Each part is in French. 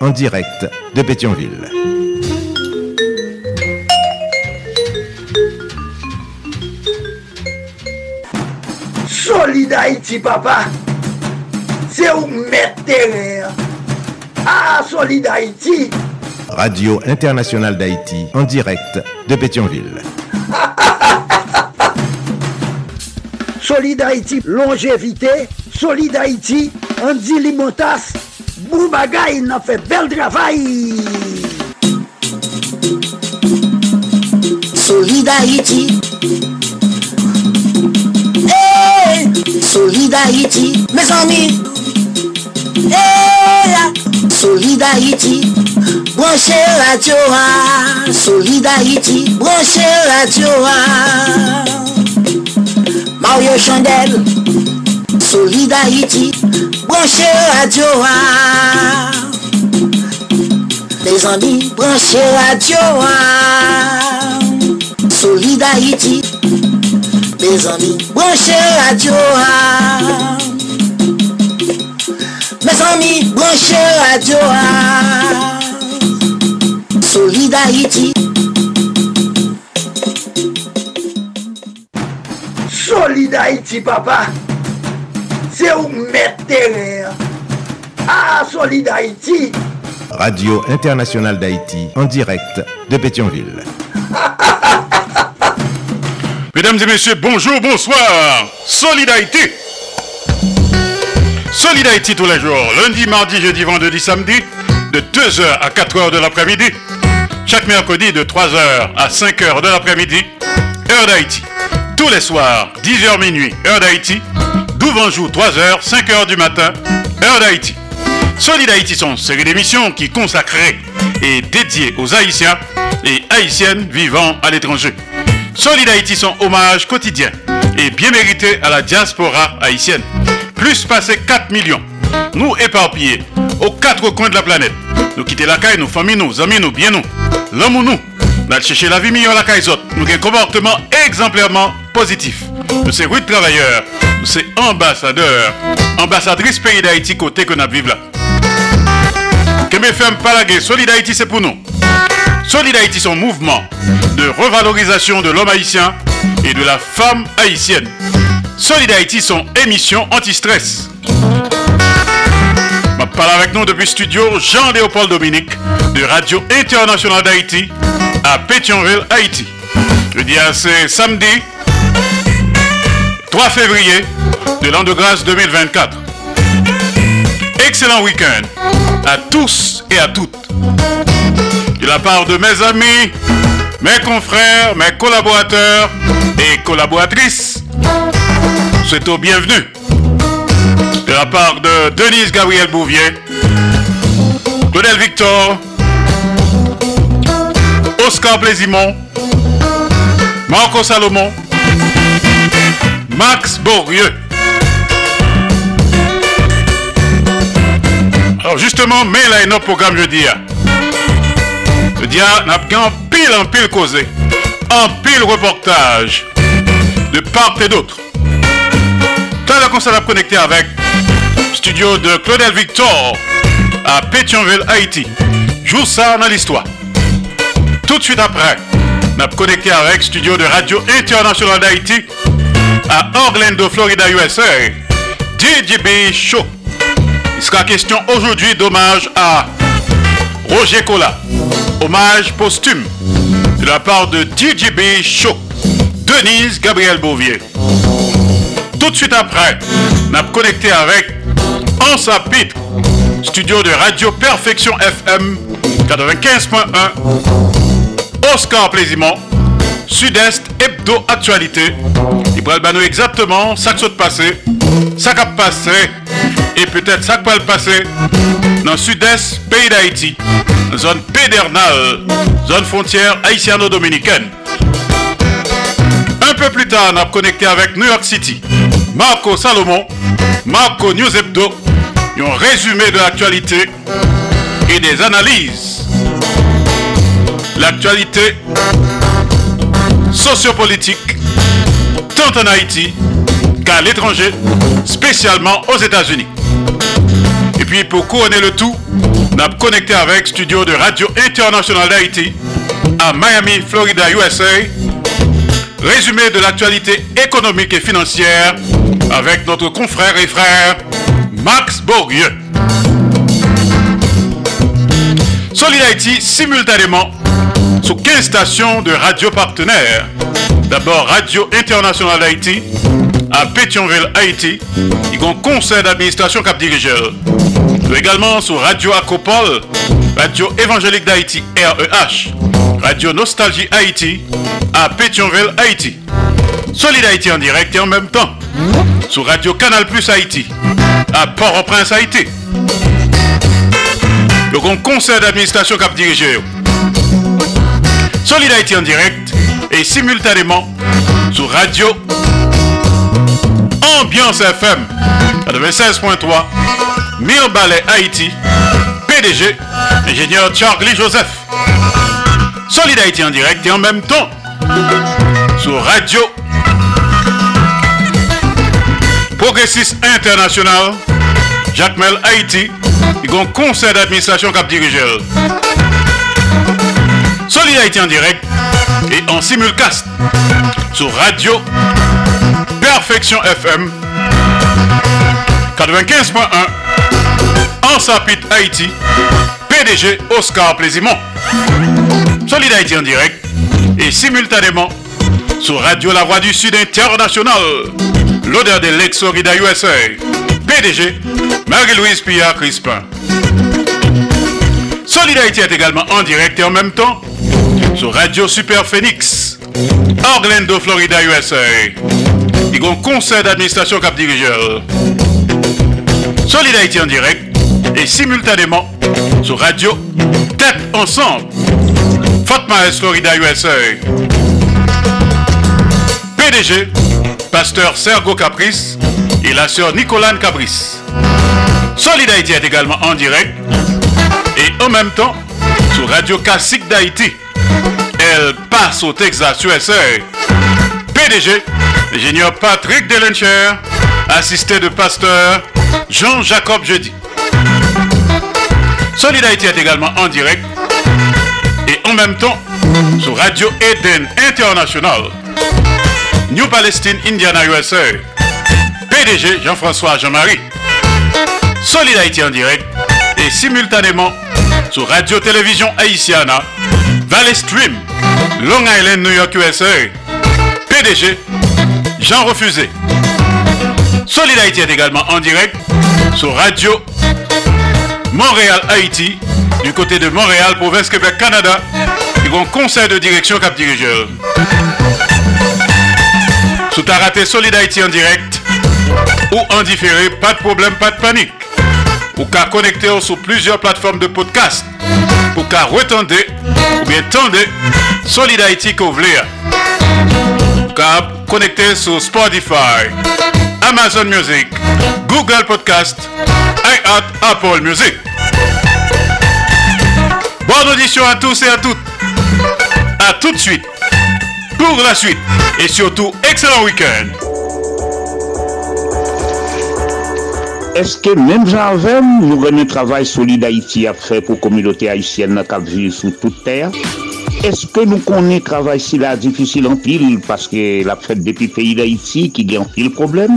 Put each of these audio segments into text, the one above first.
en direct de Pétionville. Solid Haïti, papa. C'est où mettre Ah, Solid Haïti. Radio Internationale d'Haïti en direct de Pétionville. Solid Haïti, longévité. Solid Haïti, Andy Limotas. Bou bagay nan fe bel travay. Solidarity. Hey! Solidarity. Mes ami. Hey! Solidarity. Branche la diowa. Solidarity. Branche la diowa. Mario Chandel. Solidarity. branche radio a. Mes ami branche radio a. Solid Haiti Mes ami branche radio a. Mes ami branche radio a. Solid Haiti Solid Haiti papa. C'est où mettre Ah, Solid Haïti. Radio Internationale d'Haïti en direct de Pétionville. Mesdames et messieurs, bonjour, bonsoir. Solidarité. Solidarité tous les jours, lundi, mardi, jeudi, vendredi, samedi, de 2h à 4h de l'après-midi. Chaque mercredi de 3h à 5h de l'après-midi, heure d'Haïti. Tous les soirs, 10h minuit, heure d'Haïti. Douvanjou, 3h, 5h du matin, heure d'Haïti. Solid Haïti sont série d'émissions qui consacrées et dédiées aux Haïtiens et Haïtiennes vivant à l'étranger. Solid Haïti sont hommage quotidien et bien mérité à la diaspora haïtienne. Plus passé 4 millions. Nous éparpillés aux quatre coins de la planète. Nous quitter la caille, nos familles, nos amis, nous, bien nous. L'homme ou nous. Nous chercher la vie meilleure la caille. Nous avons un comportement exemplairement positif. Nous sommes rude travailleurs. Nous sommes ambassadeurs. Ambassadrice pays d'Haïti côté que nous vivons là. Que mes femmes palaguer, Solid Haïti c'est pour nous. Solid Haïti son mouvement de revalorisation de l'homme haïtien et de la femme haïtienne. Solid Haïti son émission anti-stress. Ma parle avec nous depuis studio Jean-Léopold Dominique de Radio Internationale d'Haïti à Pétionville, Haïti. Je dis à c'est samedi 3 février de l'an de grâce 2024. Excellent week-end à tous et à toutes. De la part de mes amis, mes confrères, mes collaborateurs et collaboratrices, souhaitons bienvenue. De la part de Denise Gabriel Bouvier, Claudel Victor, Oscar Plaisimont, Marco Salomon, Max Bourrieux. Alors justement, mais là, il y a un programme jeudi. Jeudi, on a en pile en pile causé, en pile reportage, de part et d'autre. Tout à l'heure, on s'est connecté avec studio de Claudel Victor à Pétionville, Haïti. Joue ça dans l'histoire. Tout de suite après, on a connecté avec studio de Radio Internationale d'Haïti à Orlando, Florida, USA. DJB Show. Il sera question aujourd'hui d'hommage à Roger Cola. Hommage posthume de la part de DJB Show. Denise Gabriel Bouvier. Tout de suite après, on a connecté avec Ansa Pitre, studio de Radio Perfection FM 95.1, Oscar Plaisimont, Sud-Est Hebdo Actualité. Il pourrait nous exactement ça de passé, ça qui passé et peut-être ça peut le passer dans le sud-est pays d'Haïti, zone pédernale, zone frontière haïtiano-dominicaine. Un peu plus tard, on a connecté avec New York City. Marco Salomon, Marco News Hebdo, un résumé de l'actualité et des analyses. L'actualité sociopolitique, tant en Haïti qu'à l'étranger, spécialement aux États-Unis. Et puis pour couronner le tout, on a connecté avec studio de Radio Internationale d'Haïti à Miami, Florida, USA. Résumé de l'actualité économique et financière avec notre confrère et frère Max Bourgueux. Solid Haïti simultanément sous 15 stations de radio partenaires. D'abord Radio Internationale d'Haïti à Pétionville, Haïti. Il y a un conseil d'administration cap dirigeur. Également sur Radio Acropole, Radio Évangélique d'Haïti, REH, Radio Nostalgie Haïti à Pétionville, Haïti. Solid Haïti en direct et en même temps sur Radio Canal Plus Haïti à Port-au-Prince, Haïti. Le grand conseil d'administration cap dirigeur. Solid Haïti en direct et simultanément sur Radio Ambiance FM 96.3 Mille Ballet Haïti PDG ingénieur Charlie Joseph. Solid en direct et en même temps sur Radio Progressiste International Jacques Mel Haïti a un conseil d'administration cap dirigeur Solid Haïti en direct et en simulcast sur Radio Perfection FM 95.1 en Sapit Haïti PDG Oscar Plaisimont. Solid Haïti en direct et simultanément sur Radio La Voix du Sud International l'odeur de l'ex-Orida USA PDG Marie-Louise Pia Crispin. Solid Haïti est également en direct et en même temps sur Radio Super Phoenix, Orlando, Florida, USA. Il y a un conseil d'administration cap dirigeur. Solid en direct et simultanément sur Radio Tête Ensemble, Fort Myers, Florida, USA. PDG, pasteur Sergo Caprice et la sœur Nicolane Caprice. Solid est également en direct et en même temps sur Radio Classique d'Haïti. Elle passe au Texas USA. PDG, ingénieur Patrick Delencher, assisté de pasteur Jean-Jacob Jeudi. Solid Haïti est également en direct et en même temps sur Radio Eden International. New Palestine, Indiana, USA. PDG Jean-François Jean-Marie. Solid Haïti en direct et simultanément sur Radio Télévision Haïtiana, Valley Stream, Long Island, New York, USA. PDG Jean Refusé. Solid Haïti est également en direct sur Radio Montréal, Haïti, du côté de Montréal, province Québec, Canada, qui un conseil de direction cap dirigeur. Sous ta raté Solid Haïti en direct ou en différé, pas de problème, pas de panique. Ou qu'à connecter sur plusieurs plateformes de podcast. Pour qu'à retendre ou bien Solid Haïti que vous voulez. Qu'à connecter sur Spotify, Amazon Music, Google Podcast, iHeart, Apple Music. Bonne audition à tous et à toutes. À tout de suite. Pour la suite. Et surtout, excellent week-end. Est-ce que même j'avais, nous avons un travail solide Haïti à faire pour la communauté haïtienne qui vit sur toute terre? Est-ce que nous connaissons travail si difficile en pile parce que la fête depuis pays d'Haïti qui gagne en pile problème?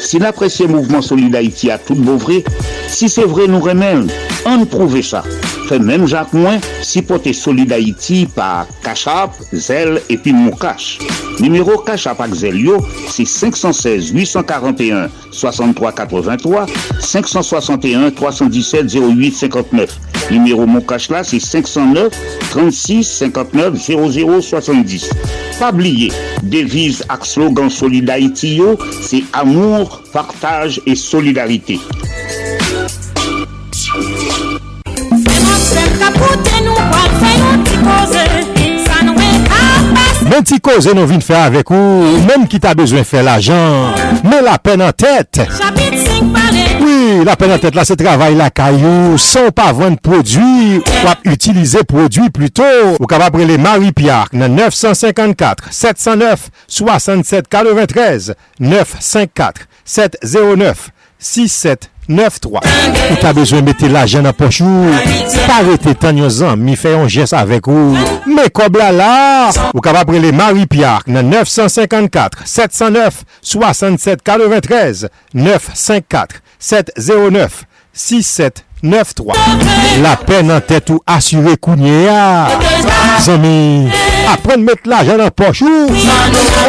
Si l'apprécié mouvement solide Haïti a tout beau vrai, si c'est vrai nous remèlons, on prouve ça. Fait même Jacques Moins, si pote solide Haïti par Cachap, Zel et puis Moukache. Numéro Cachap avec Zel yo, c'est 516 841 63 83 561 317 08 59. Numéro Moukache là, c'est 509 36 59 00 70. Pas oublier, devise ak slogan yo, c'est amour, partage et solidarité. Men bon ti koze nou vin fè avèk ou, menm ki ta bezwen fè l'ajan, men la pen an tèt. Oui, la pen an tèt la se travay la kayou, san pa vwenn prodwi, wap utilize prodwi pluto. Ou kaba prele Marie Pierre nan 954-709-6793, 954-709-6793. 9-3. Ou ta bezwen mette la jen apochou. Parete tan yon zan, mi fè yon jes avèk ou. Me kob la. la Ou ka va prele Marie-Pierre nan 954-709-6743 954-709-6743 9-3 La pen nan tèt ou asyre kounye ya. Zami Apren met la jan an pochou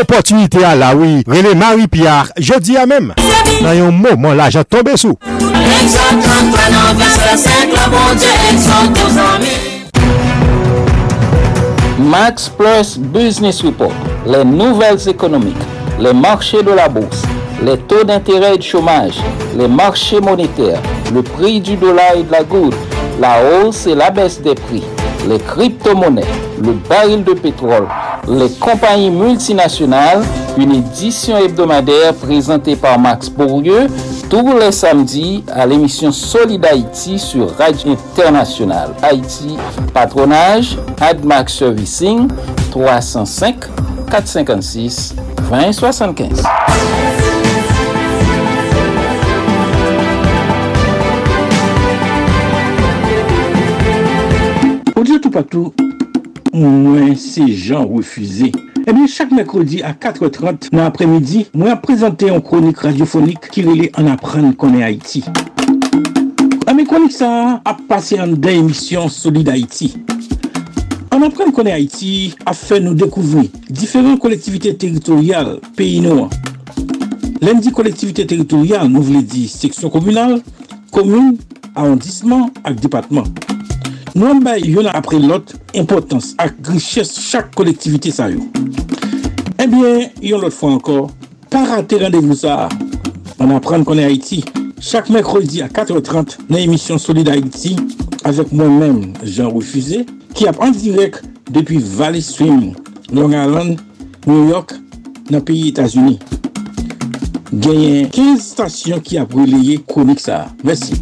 Opotunite a la oui. Rene Marie-Pierre Jodi a mem Nan yon mouman la jan tombe sou Max Plus Business Report. Les nouvelles économiques Les marchés de la bourse. Les taux d'intérêt et de chômage Les marchés monétaires le prix du dollar et de la goutte, la hausse et la baisse des prix, les crypto-monnaies, le baril de pétrole, les compagnies multinationales, une édition hebdomadaire présentée par Max Bourdieu tous les samedis à l'émission Solid Haïti sur Radio Internationale. Haïti, patronage, AdMax Servicing, 305 456 2075. Tout patou, mwen se jan refuze. Ebyen, chak mekrodi a 4.30 nan apremidi, mwen prezante yon kronik radiophonik ki rele an apren konen Haiti. Ame kronik sa ap pase an den emisyon Solid Haiti. An apren konen Haiti a fe nou dekouvri diferent kolektivite teritorial peyi nou an. Len di kolektivite teritorial nou vle di seksyon komunal, komoun, arondisman ak depatman. Nou an bay yon apre lot importans ak griches chak kolektivite sa yo. Ebyen, yon lot fwa ankor, pa rate randevou sa. An apren konen Haiti, chak mekrodi a 4.30 nan emisyon Solid Haiti, avek mwen men, Jean Refusé, ki ap an direk depi Valley Swim, Long Island, New York, nan peyi Etasuni. Genyen 15 stasyon ki ap releye konik sa. Mersi.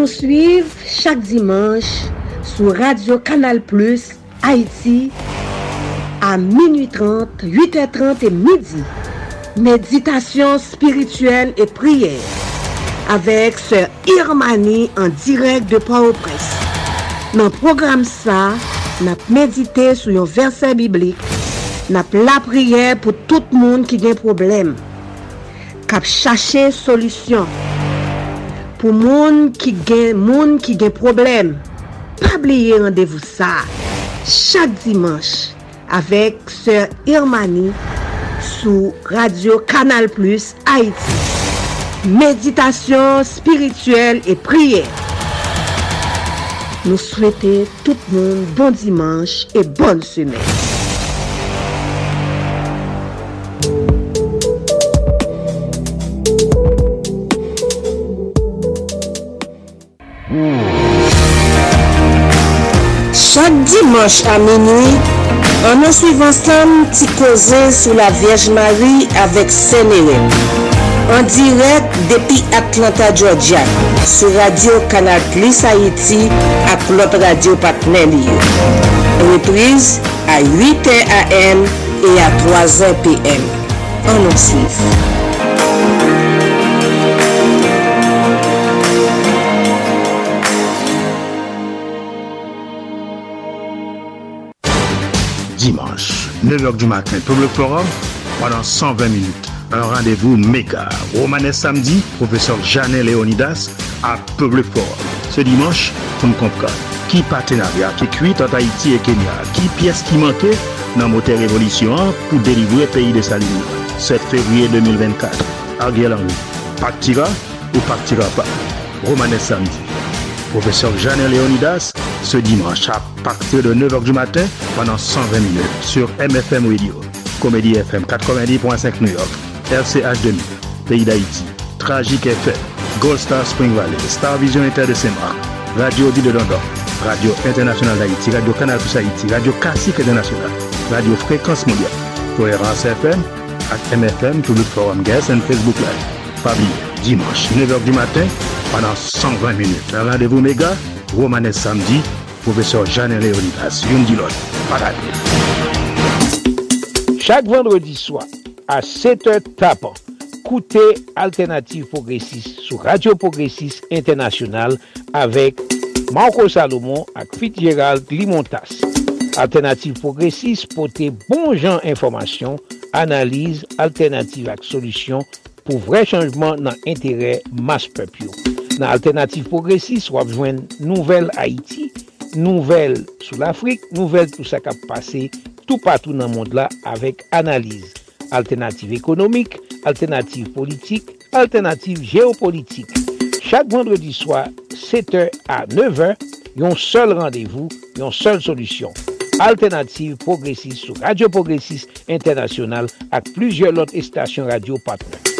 nou suiv chak dimanche sou Radio Kanal Plus Haiti a minuit 30, 8h30 et midi. Meditasyon spirituel et prière avek se Irmani en direk de Port-au-Presse. Nan program sa, nap medite sou yon verse biblik, nap la prière pou tout moun ki gen probleme, kap chache solusyon. pou moun ki gen, moun ki gen problem. Pabliye randevou sa, chak dimanche, avek Sir Irmani sou Radio Kanal Plus Haiti. Meditasyon spirituel e priye. Nou souwete tout moun bon dimanche e bon semen. Dimanche a menoui, an nou suiv ansam ti koze sou la Vierge Marie avek Senelem. An direk depi Atlanta, Georgia, sou radio Kanal Plus Haiti ak lot radio patnen liyo. Reprise a 8 a.m. e a 3 a.p.m. An nou suiv. 9h du matin, Public Forum, pendant 120 minutes. Un rendez-vous méga. Romanes samedi, professeur Janel Leonidas à Public Forum. Ce dimanche, pour nous comprendre qui partenariat qui cuit entre Haïti et Kenya, qui pièce qui manquait dans moteur révolution pour délivrer pays de Saline. 7 février 2024. Arguel Henry. Partira ou partira pas? Romanes samedi. Professeur Janel Leonidas, ce dimanche à partir de 9h du matin pendant 120 minutes sur MFM Radio, Comédie FM 90.5 New York, RCH 2000, pays d'Haïti. Tragique FM, Gold Star Spring Valley, Star Vision Inter de Saint-Marc, Radio Di de London, Radio International d'Haïti, Radio Canal Plus Haïti, Radio Classique International, Radio Fréquence Mondiale, Cohérence FM, ak MFM, Public Forum Guest and Facebook Live. Pas dimanche, 9h du matin, pendant 120 minutes. Un rendez-vous méga, Romanes Samedi, professeur Jean-Hélène Leonidas. Yon di lot, parade. Chak vendredi swa, a 7 h tapan, koute Alternative Progressive sou Radio Progressive Internationale avek Marco Salomon ak Fitzgerald Limontas. Alternative Progressive pote bon jan informasyon, analize, alternative ak solisyon pou vre chanjman nan entere mas pepyo. nan Alternative progresist wap jwen nouvel Haiti, nouvel sou l'Afrique, nouvel tout sa kap pase tout patou nan mond la avek analize. Alternative ekonomik, alternative politik, alternative geopolitik. Chak vendredi swa, 7 a 9h, yon sol randevou, yon sol solusyon. Alternative Progressive sou Radio Progressive Internasyonal ak plusieurs lot estasyon radio patnen.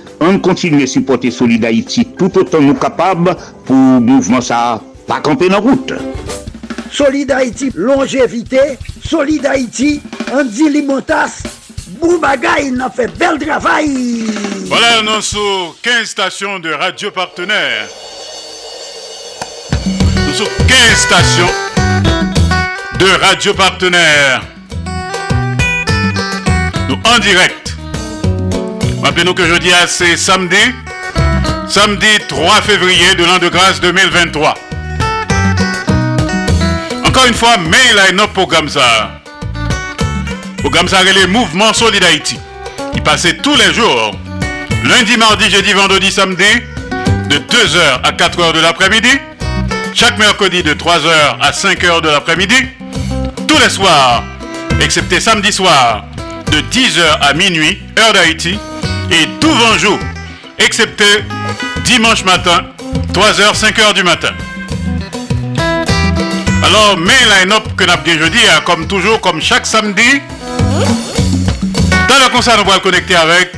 an kontinye supporte Solida Haiti tout otan nou kapab pou mouvman sa pa kampe nan route. Solida Haiti longevite, Solida Haiti an di li montas, bou bagay nan fe bel travay. Voilà nan sou 15 stasyon de radio partenaire. Nou sou 15 stasyon de radio partenaire. Nou an direk Rappelez-nous que jeudi, c'est samedi. Samedi 3 février de l'an de grâce 2023. Encore une fois, mail à notre programme ça. Programme ça les mouvements Solid Haïti. Il passait tous les jours. Lundi, mardi, jeudi, vendredi, samedi. De 2h à 4h de l'après-midi. Chaque mercredi de 3h à 5h de l'après-midi. Tous les soirs, excepté samedi soir, de 10h à minuit, heure d'Haïti. Et tout jour, excepté dimanche matin, 3h, 5h du matin. Alors, mais line-up que nous avons jeudi, hein, comme toujours, comme chaque samedi, dans le concert, nous allons connecter avec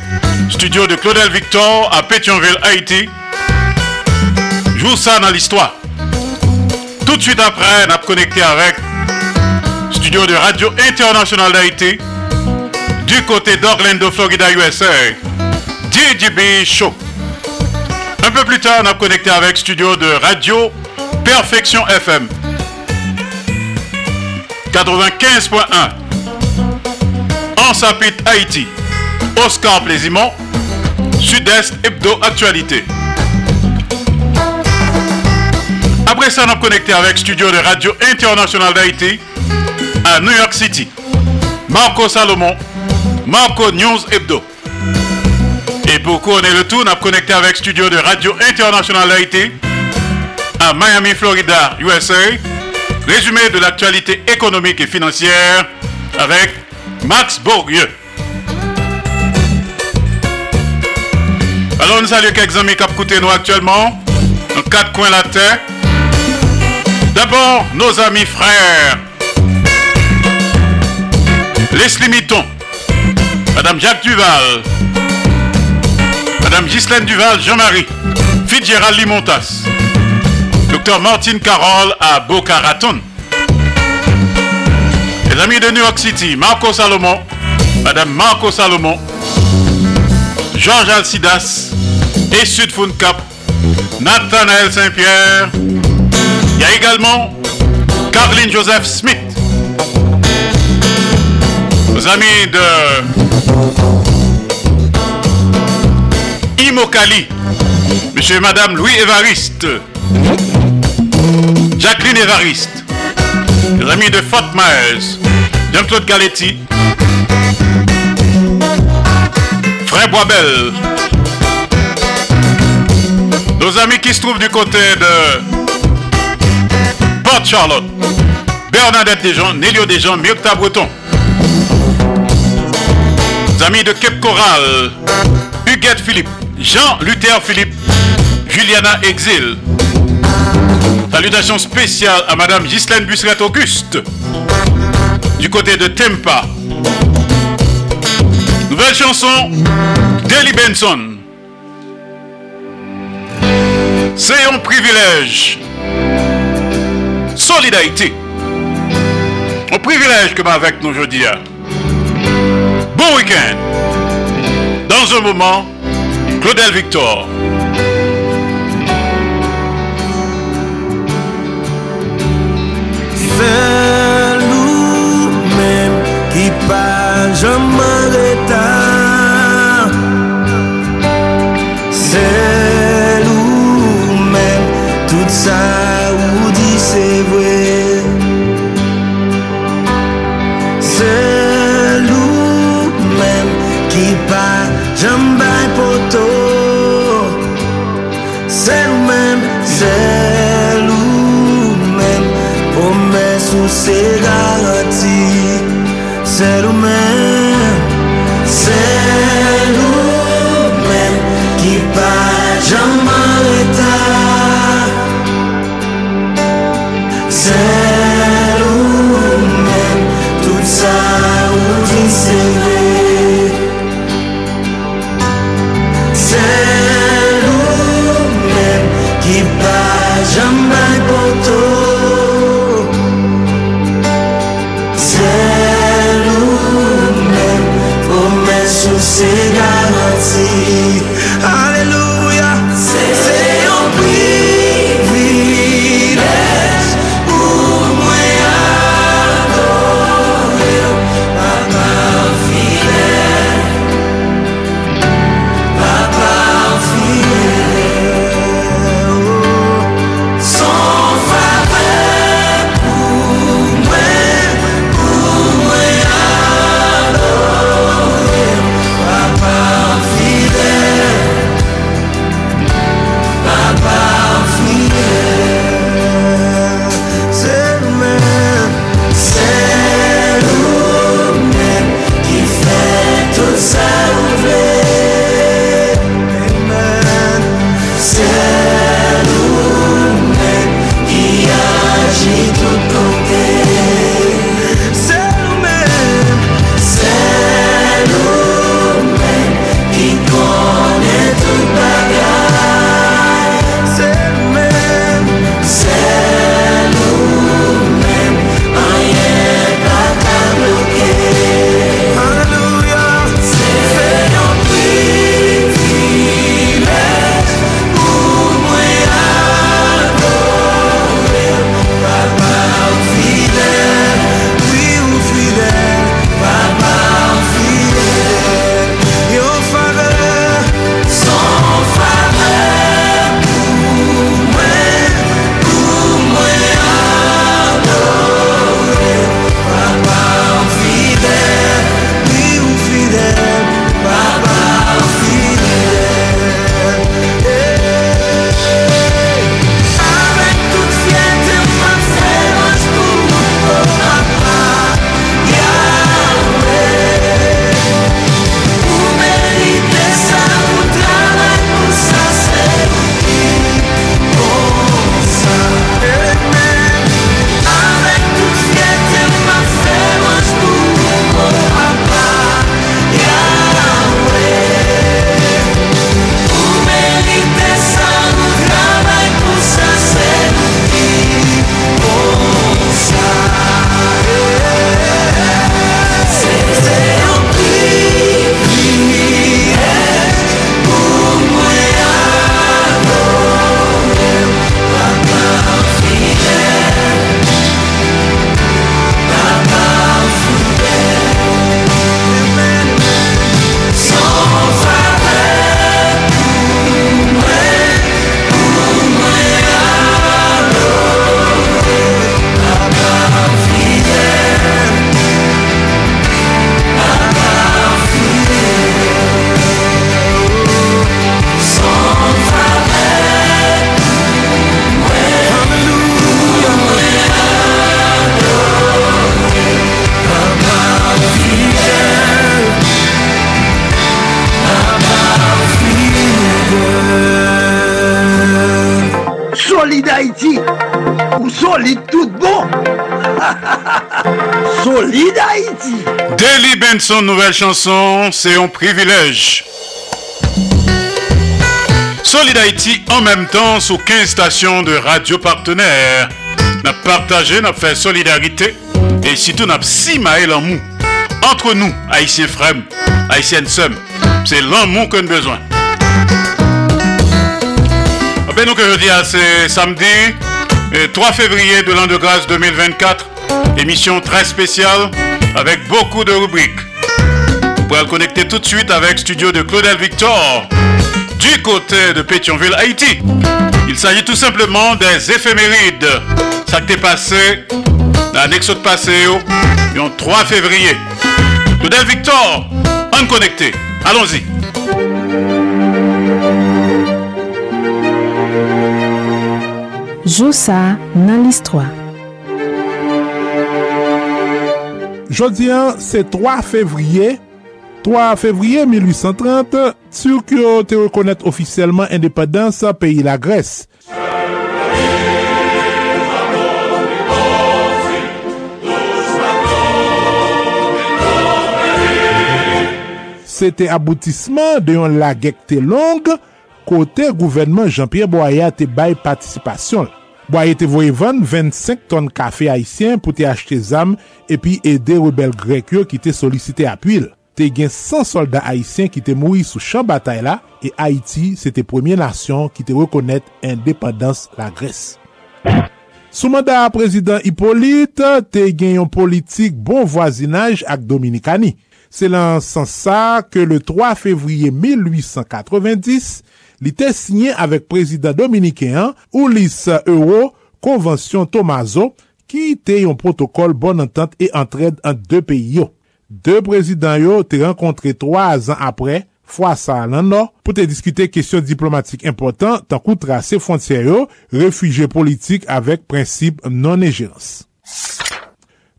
studio de Claudel Victor à Pétionville, Haïti. Joue ça dans l'histoire. Tout de suite après, nous allons connecter avec studio de Radio International d'Haïti du côté d'Orlando, Florida, USA. Show. Un peu plus tard, on a connecté avec studio de Radio Perfection FM 95.1 en Sapit Haïti. Oscar Plaisimont, Sud-Est Hebdo Actualité. Après ça, on a connecté avec Studio de Radio International d'Haïti à New York City. Marco Salomon, Marco News Hebdo. Et pour couronner le tout, on a connecté avec Studio de Radio International d'Haïti à Miami, Florida, USA. Résumé de l'actualité économique et financière avec Max Bourdieu. Alors, nous saluons quelques amis qui écoutent nous actuellement, dans quatre coins de la terre. D'abord, nos amis frères. Leslie Mitton, Madame Jacques Duval, Madame Ghislaine Duval, Jean-Marie, Fitzgerald Limontas, Docteur Martine Carole à Boca Raton. Les amis de New York City, Marco Salomon, Madame Marco Salomon, Georges Alcidas et Sud Cap, Nathanaël Saint-Pierre. Il y a également Caroline Joseph Smith. Nos amis de Imokali, Monsieur et Madame Louis Evariste, Jacqueline Evariste, les amis de Fort Myers, Jean-Claude Galetti, Frère Boisbel, nos amis qui se trouvent du côté de Port Charlotte, Bernadette Desjons, Nélio Desjons, Miocta Breton, nos amis de Cape Coral, Huguette Philippe, Jean Luther Philippe, Juliana Exil. Salutations spéciales à Madame Ghislaine Busquet Auguste du côté de Tempa. Nouvelle chanson, Deli Benson. C'est un privilège. Solidarité. Un privilège que m'a avec nous aujourd'hui. Bon week-end. Dans un moment, Claudel Victor. Se lou men ki pa jom cegarro a. chanson, c'est un privilège. Solid Haïti en même temps sous 15 stations de radio partenaires. N'a partagé, n'a fait solidarité et surtout n'a si en mou. Entre nous, Haïtiens frères, Haïtiennes sœurs, c'est l'amour qu'on a besoin. Ben nous que je dis c'est samedi 3 février de l'an de grâce 2024, émission très spéciale avec beaucoup de rubriques. Pourrez le connecter tout de suite avec studio de Claudel Victor du côté de Pétionville, Haïti. Il s'agit tout simplement des éphémérides. Ça qui est passé, l'annexe de passé, le 3 février. Claudel Victor, en connecté. Allons-y. Josa dans l'histoire. Jeudi, c'est 3 février. 3 fevriye 1830, Turk yo te rekonet ofisyelman indepedans sa peyi la Gres. Se te aboutisman de yon lagek te long, kote gouvenman Jean-Pierre Boya te bay patisipasyon. Boya te voyevan 25 ton kafe haisyen pou te achete zam epi ede rebel grek yo ki te solisite apwil. te gen 100 soldat Haitien ki te moui sou chan batay la, e Haiti se te premye nasyon ki te rekonet independans la Gres. Sou mandat prezident Hippolyte, te gen yon politik bon voisinaj ak Dominikani. Se lan san sa ke le 3 fevriye 1890, li te sinyen avek prezident Dominikéan Ulysse Euro, konvensyon Tomazo, ki te yon protokol bon entente e entred an de peyi yo. De prezident yo te renkontre 3 an apre, fwa sa nan nan, pou te diskute kesyon diplomatik important tan kou trase fontyer yo, refuje politik avek prinsip non-ejans.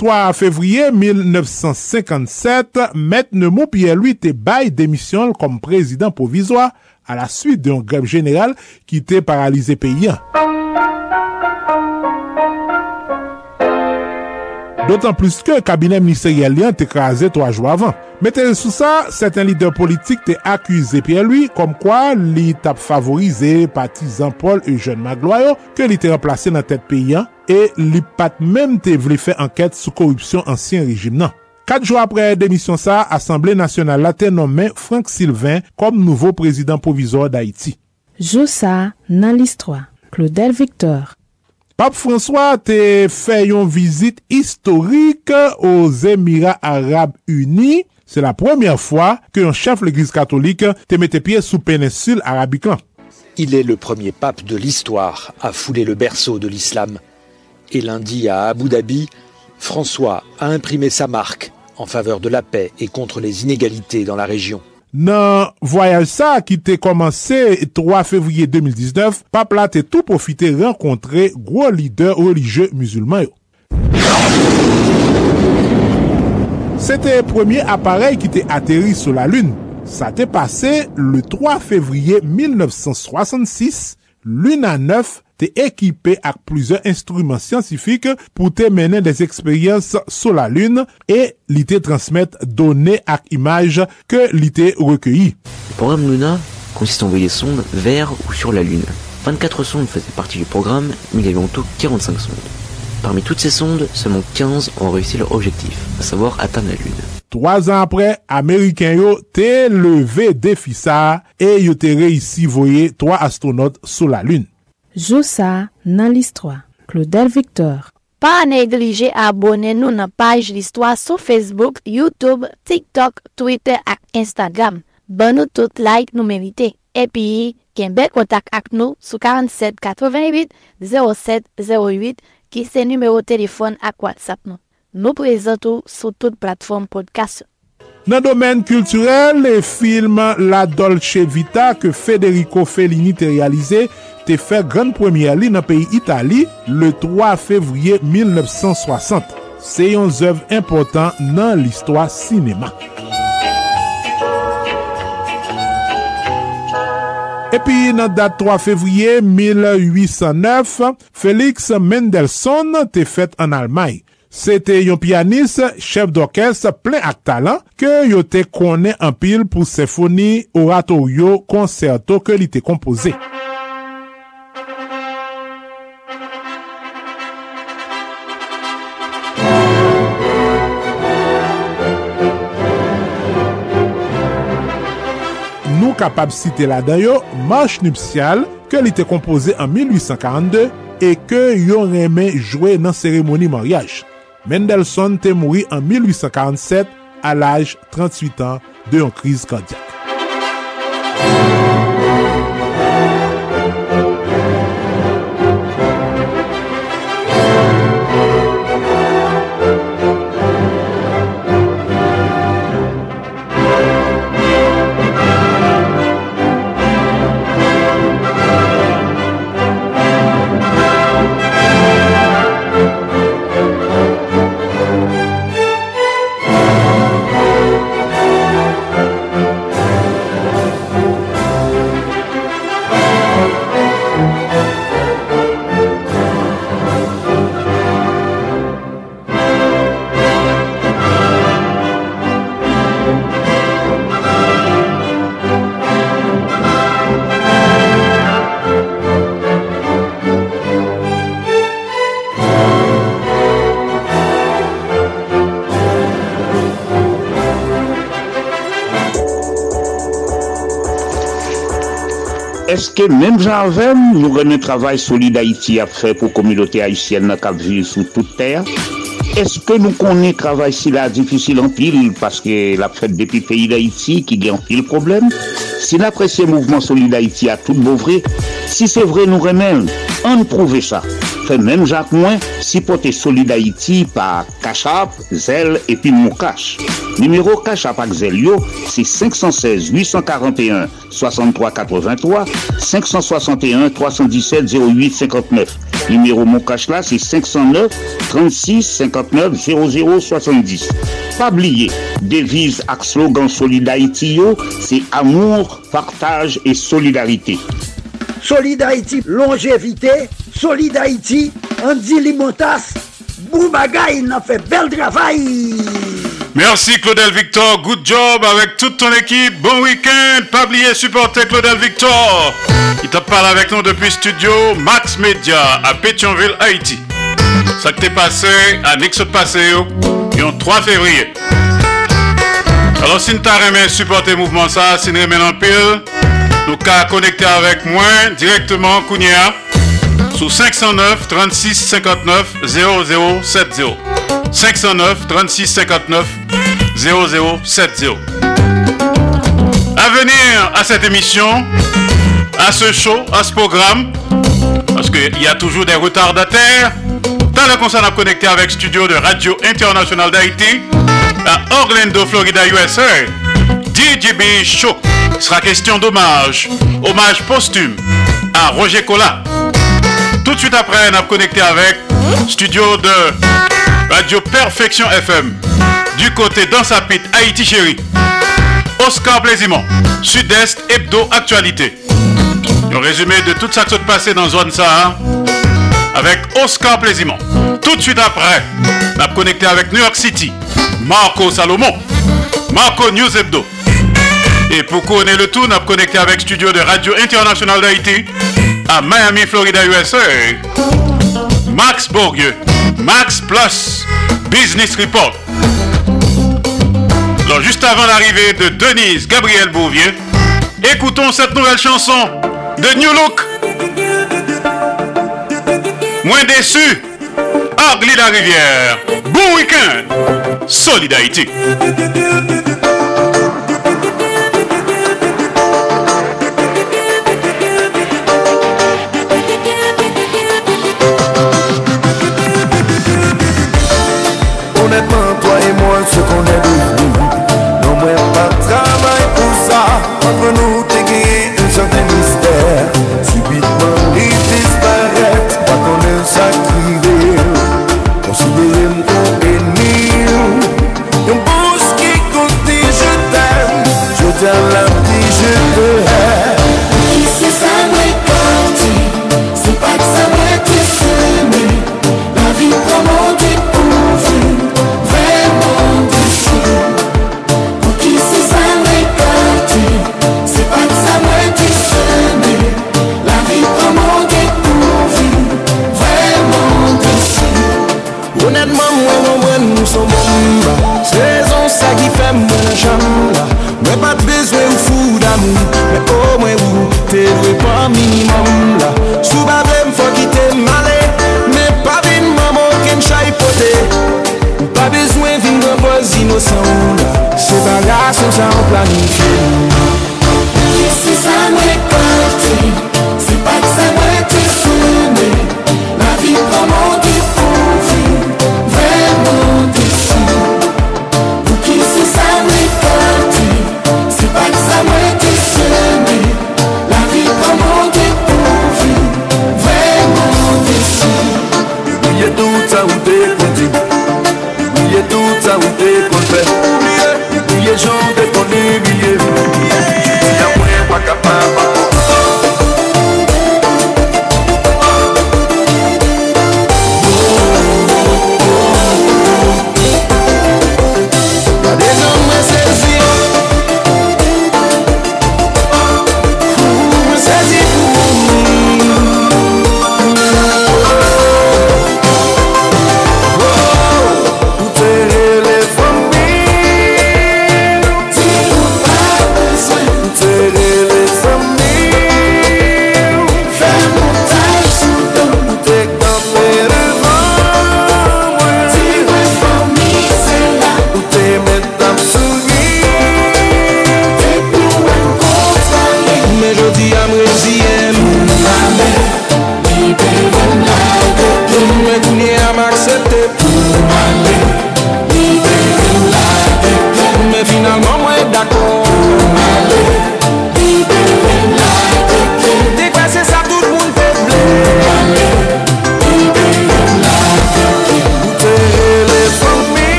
3 fevriye 1957, Met Nemo Pierre-Louis te baye demisyon kom prezident provizwa a la suite de yon grep general ki te paralize peyen. Dotan plus ke kabine ministerial li an te kraze 3 jou avan. Metel sou sa, seten lider politik te akuse piye lui, kom kwa li tap favorize patizan Paul Eugène Magloyo ke li te remplase nan tet peyan e li pat menm te vle fe anket sou korupsyon ansyen rejim nan. Kat jou apre demisyon sa, Assemblée Nationale la te nomen Frank Sylvain kom nouvo prezident provizor d'Haïti. Jou sa nan list 3. Claudel Victor Pape François te fait une visite historique aux Émirats Arabes Unis. C'est la première fois qu'un chef de l'Église catholique te mette pied sous péninsule arabique. Il est le premier pape de l'histoire à fouler le berceau de l'islam. Et lundi à Abu Dhabi, François a imprimé sa marque en faveur de la paix et contre les inégalités dans la région. Nan voyaj sa ki te komanse 3 fevriye 2019, pap la te tou profite renkontre gwo lider religye musulman yo. Se te premier aparey ki te ateri sou la lune, Sa te pase le 3 fevriye 1966, luna 9 te ekipe ak plusieurs instruments scientifiques pou te menen des eksperyens sou la lune e li te transmette donè ak imaj ke li te recueilli. Le programme Luna consiste à envoyer des sondes vers ou sur la Lune. 24 sondes faisaient partie du programme, mais il y avait en tout 45 sondes. Parmi toutes ces sondes, seulement 15 ont réussi leur objectif, à savoir atteindre la Lune. Trois ans après, Américains yo levé défi ça et yo te réussi voyer trois astronautes sur la Lune. Joussa nan l'histoire. Claudel Victor. Pa neglije abone nou nan page l'histoire sou Facebook, YouTube, TikTok, Twitter ak Instagram. Ban nou tout like nou merite. Epi, ken bel kontak ak nou sou 47 88 07 08 ki se numero telefon ak WhatsApp nou. Nou prezentou sou tout platform podcast. Nan domen kulturel, le film La Dolce Vita ke Federico Fellini te realize te fè gran premye li nan peyi Itali le 3 fevriye 1960. Se yon zèv important nan l'istwa sinema. Epi nan dat 3 fevriye 1809, Felix Mendelssohn te fèt an Almay. Se te yon pianis, chef d'orkes plen ak talan ke yo te konen an pil pou sefoni, oratorio, konserto ke li te kompoze. kapab site la dan yo Marche Nuptial ke li te kompoze an 1842 e ke yon reme jwe nan seremoni maryaj. Mendelssohn te mouri an 1847 al aj 38 an de yon kriz kandyak. Eske menm janvem nou renen travay solide Haiti ap fè pou komilote Haitienne nan kap vir sou tout ter? Eske nou konen travay si la difisil an pil paske la fèt depi peyi d'Haiti ki gen pil problem? Si la presye mouvment solide Haiti a tout bouvre, si se vre nou renen, an prouve sa. Fè menm jak mwen, si pote solide Haiti pa Kachap, Zel epi Moukache. Numero Kachap ak Zel yo, se 516-841-6383, 561-317-0859. Numero Moukache la, se 509-36-59-0070. Pabliye, devize ak slogan solide Haiti yo, se amour, partaj et solidarite. Solide Haïti, longévité. Solide Haïti, Andy Limotas. Boubagaï, n'a fait bel travail. Merci Claudel Victor, good job avec toute ton équipe. Bon week-end, pas oublier supporter Claudel Victor. Il te parle avec nous depuis studio Max Media à Pétionville, Haïti. Ça que t'es passé, à Nix passé, et en 3 février. Alors si tu as supporter mouvement ça, si tu en pile, nous qu'à connecter avec moi directement Kounia sous 509 36 59 0070. 509 36 59 0070. À venir à cette émission, à ce show, à ce programme, parce qu'il y a toujours des retardataires. Dans le concert à connecter avec studio de Radio International d'Haïti à Orlando, Florida, USA. DJB Show sera question d'hommage, hommage posthume à Roger Cola. Tout de suite après, on a connecté avec studio de Radio Perfection FM du côté dans sa pite Haïti chérie. Oscar Plaisimont, Sud-Est Hebdo Actualité. Un résumé de tout ça qui s'est passé dans Zone Sahara avec Oscar Plaisimont. Tout de suite après, on a connecté avec New York City, Marco Salomon, Marco News Hebdo. Et pour connaître le tout, on a connecté avec studio de Radio International d'Haïti à Miami, Florida, USA. Max Bourdieu, Max Plus, Business Report. Juste avant l'arrivée de Denise Gabriel Bouvier, écoutons cette nouvelle chanson de New Look. Moins déçu, Agli la Rivière. Bon week-end, Solid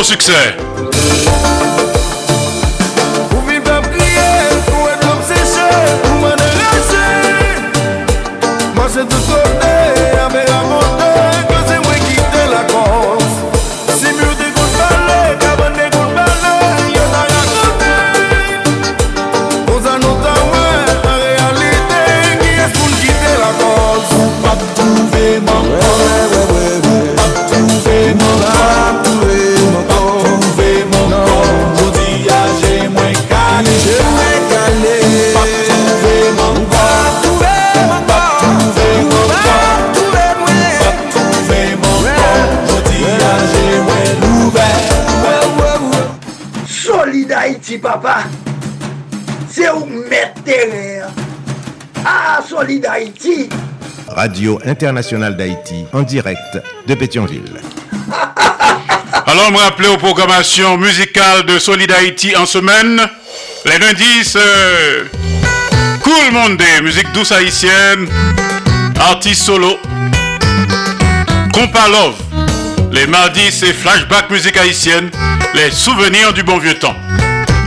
Πρόσεξε! Radio Internationale d'Haïti, en direct de Pétionville. Alors, me rappeler aux programmations musicales de Solid Haïti en semaine. Les lundis, c'est Cool Monde, musique douce haïtienne, artiste solo, Compa Love. Les mardis, c'est Flashback musique haïtienne, les souvenirs du bon vieux temps.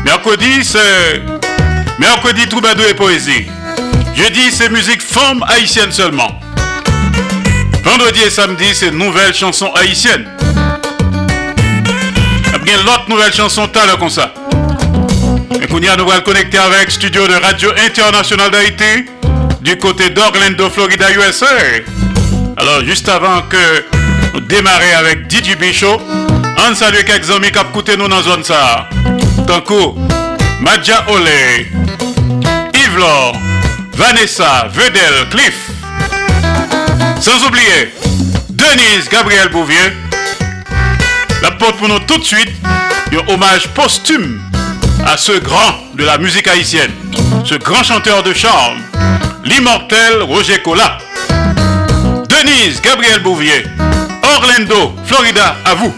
Mercredi, c'est Mercredi, troubadour et poésie. Jeudi, c'est musique forme haïtienne seulement. Vendredi et samedi, c'est nouvelles chansons haïtiennes. Bien l'autre nouvelle chanson tout à comme ça. Et qu'on nous allons connecter avec studio de Radio Internationale d'Haïti du côté d'Orlando, Florida, USA. Alors, juste avant que Nous démarrer avec DJ Bichot. On salue quelques amis qui ont nous dans la zone ça. Tankou, Madja Ole, Yves Vanessa, Vedel, Cliff. Sans oublier Denise Gabriel Bouvier. La porte pour nous tout de suite un hommage posthume à ce grand de la musique haïtienne, ce grand chanteur de charme, l'immortel Roger Cola. Denise Gabriel Bouvier, Orlando, Florida, à vous.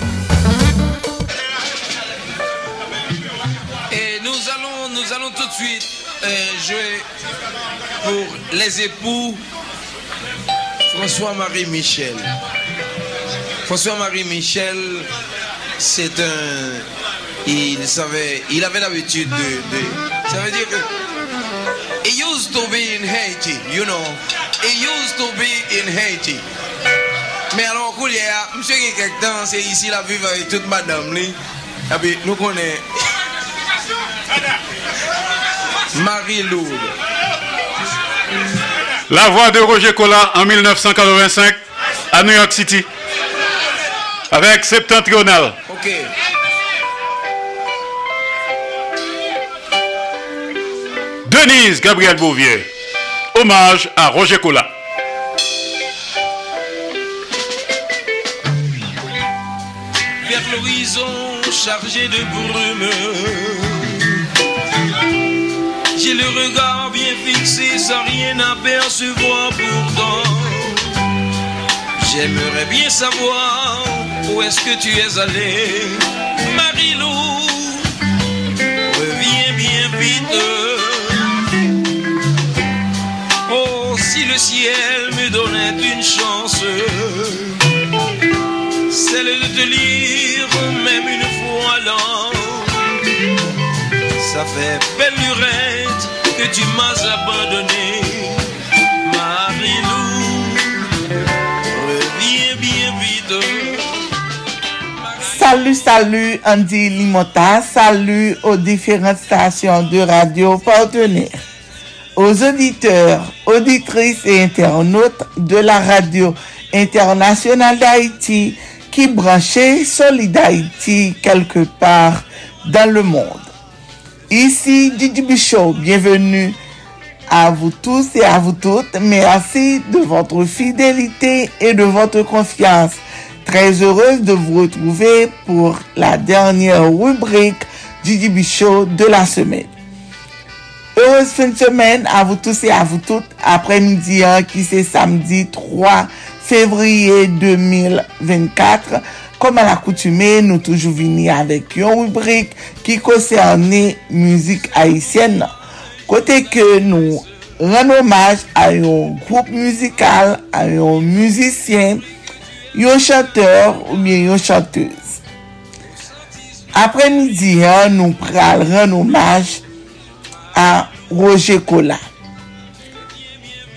Et nous allons, nous allons tout de suite euh, jouer pour les époux François-Marie Michel. François-Marie Michel, c'est un. Il savait, il avait l'habitude de, de, Ça veut dire que. He used to be in Haiti, you know. He used to be in Haiti. Mais alors, monsieur qui quelque temps, c'est ici la vivre avec toute madame. Et puis, nous connaissons. Marie Lourdes. La voix de Roger Collat en 1985 à New York City avec Septentrional. Ok. Denise Gabriel Bouvier. Hommage à Roger Collat. Vers l'horizon chargé de brume j'ai le regard sans rien apercevoir pourtant. J'aimerais bien savoir où est-ce que tu es allé, Marilou. Reviens bien vite. Oh, si le ciel me donnait une chance, celle de te lire même une fois l'an. Ça fait belle Salut, salut Andy Limota, salut aux différentes stations de radio partenaires, aux auditeurs, auditrices et internautes de la radio internationale d'Haïti qui branchait Solid Haïti quelque part dans le monde. Ici Didi Bichot, bienvenue à vous tous et à vous toutes. Merci de votre fidélité et de votre confiance. Très heureuse de vous retrouver pour la dernière rubrique Didi Bichot de la semaine. Heureuse fin de semaine à vous tous et à vous toutes. Après-midi hein, qui c'est samedi 3 février 2024. Kom al akoutume, nou toujou vini avèk yon rubrik ki konserne müzik haisyen. Kote ke nou ren omaj a yon group muzikal, a yon muzisyen, yon chanteur ou bien yon chanteuse. Apre midi, nou pral ren omaj a Roger Cola.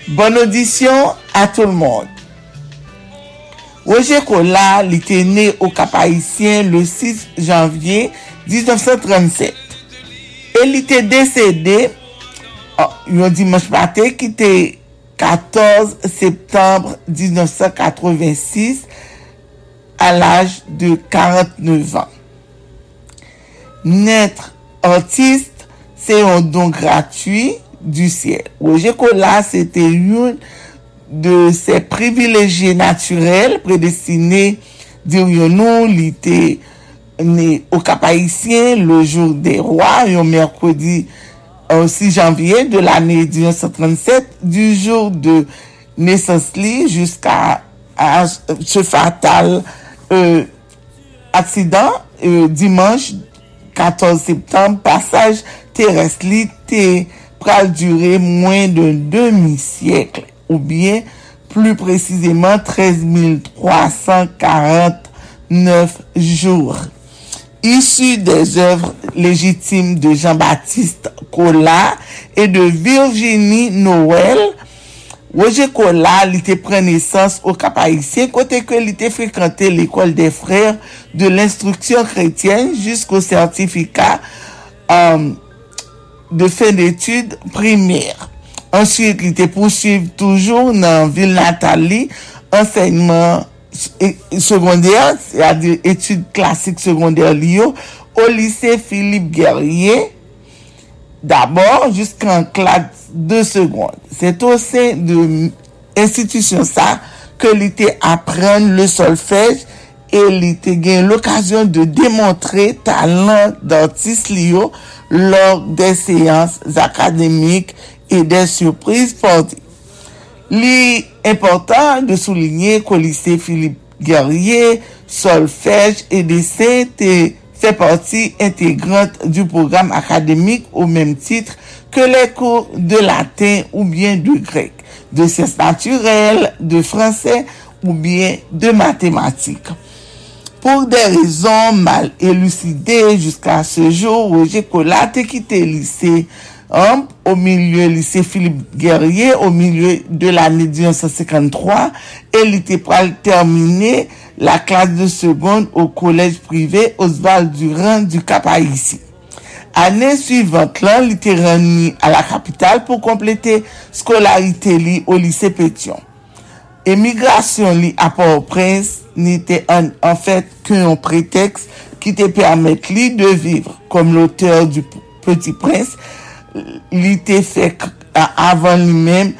Bonne audition à tout le monde. Roger Collard li te ne o Kapayisyen le 6 janvye 1937. E li te desede, oh, yon dimanche pate, ki te 14 septembre 1986 al aj de 49 an. Netre artiste se yon don gratuy du siel. Roger Collard se te yon de se privileje naturel predestine diryonou li te ne Okapaissien le jour des rois yon merkwedi 6 euh, janvye de l'année 1937 du jour de nesans li jusqu'a se fatal euh, aksidan euh, dimanche 14 septembre passage teres li te pral dure mwen de demi-siyekle ou bien plus précisément 13 349 jours. Issu des œuvres légitimes de Jean-Baptiste Collat et de Virginie Noël, Roger Collat l'était pris naissance au Cap Haïtien, côté que l'était fréquenté l'école des frères de l'instruction chrétienne jusqu'au certificat euh, de fin d'études primaires. Ansyit li te pouchiv toujou nan vil natali, anseyman sekondèr, etude klasik sekondèr li yo, o lise Philippe Guerrier, d'abord, jusqu'an klas 2 seconde. Se to se de institusyon sa, ke li te apren le solfej, e li te gen l'okasyon de demontre talant d'artist li yo lor de seyans akademik et des surprises sportives. Li important de souligner qu'au lycée Philippe Guerrier, solfège et dessin fait partie intégrante du programme académique au même titre que les cours de latin ou bien de grec, de sciences naturelles, de français ou bien de mathématiques. Pour des raisons mal élucidées jusqu'à ce jour, Roger Collat a quitté le lycée au milieu lycée Philippe Guerrier au milieu de l'année 1953 et pour terminer la classe de seconde au collège privé Oswald Durand du Cap Haïti. Année suivante, là, il était remis à la capitale pour compléter scolarité li au lycée Pétion. Émigration li à Port-au-Prince n'était en, fait qu'un prétexte qui te permettait de vivre comme l'auteur du Petit Prince, li te fek avan li men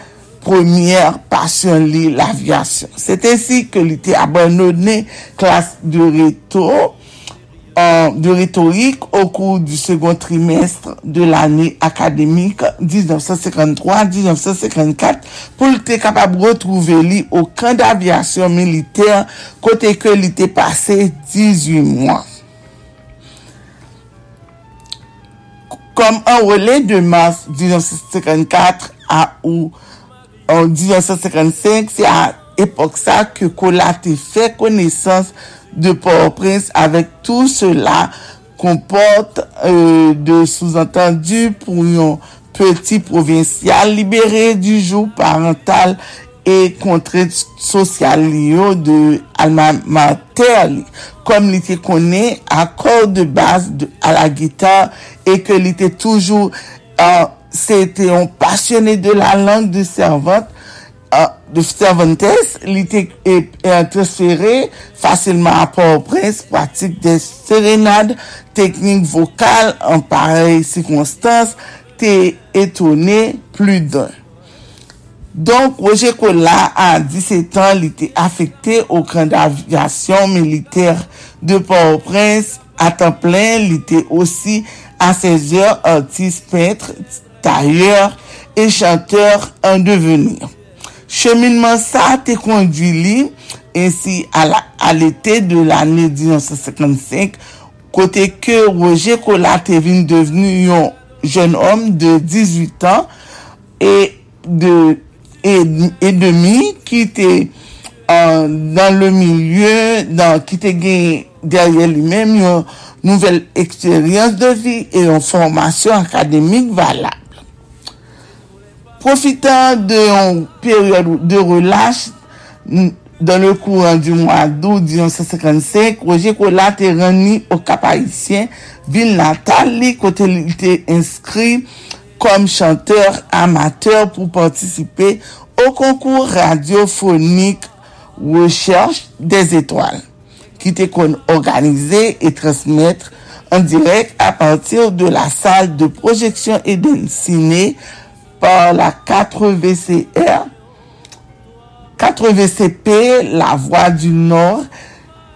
premyer pasyon li l'avyasyon. Sete si ke li te abonone klas de reto euh, de retorik ou kou du second trimestre de l'année akademik 1953-1954 pou li te kapab retrouve li ou kan d'avyasyon militer kote ke li te pase 18 mwan. Comme un relais de mars 1954 à août en 1955, c'est à époque ça que Collat a fait connaissance de Port-au-Prince avec tout cela comporte euh, de sous-entendus pour un petit provincial libéré du joug parental e kontret sosyal li yo de alman mater li, kom li te konen akor de bas a la gitar, e ke li te toujou, uh, se te yon pasyonè de la lang de servante, uh, de servantes, li te e, e transfere fasilman apor prens, pratik de serenade, teknik vokal, an parey si konstans, te etone plu dan. Donk, Roger Collard, an 17 an, li te afekte ou kran d'avyasyon militer de Port-au-Prince. A tan plen, li te osi aseseur, artist, peintre, tailleur e chanteur an devenir. Cheminman sa te kondwi li ensi al ete de l'anye 1955 kote ke Roger Collard te vin devenu yon jen om de 18 an e de et demi ki te euh, an dan le milye ki te gen derye li men yon nouvel eksperyans de vi e yon formasyon akademik valable. Profitant de yon peryode de relache dan le kouran di mwa 12 1955, Roger Cola te reni o kapayisyen vil natal li kote li te inskri comme chanteur amateur pour participer au concours radiophonique Recherche des étoiles, qui était organisé et transmettre en direct à partir de la salle de projection et de ciné par la 4VCR, 4VCP, la Voix du Nord,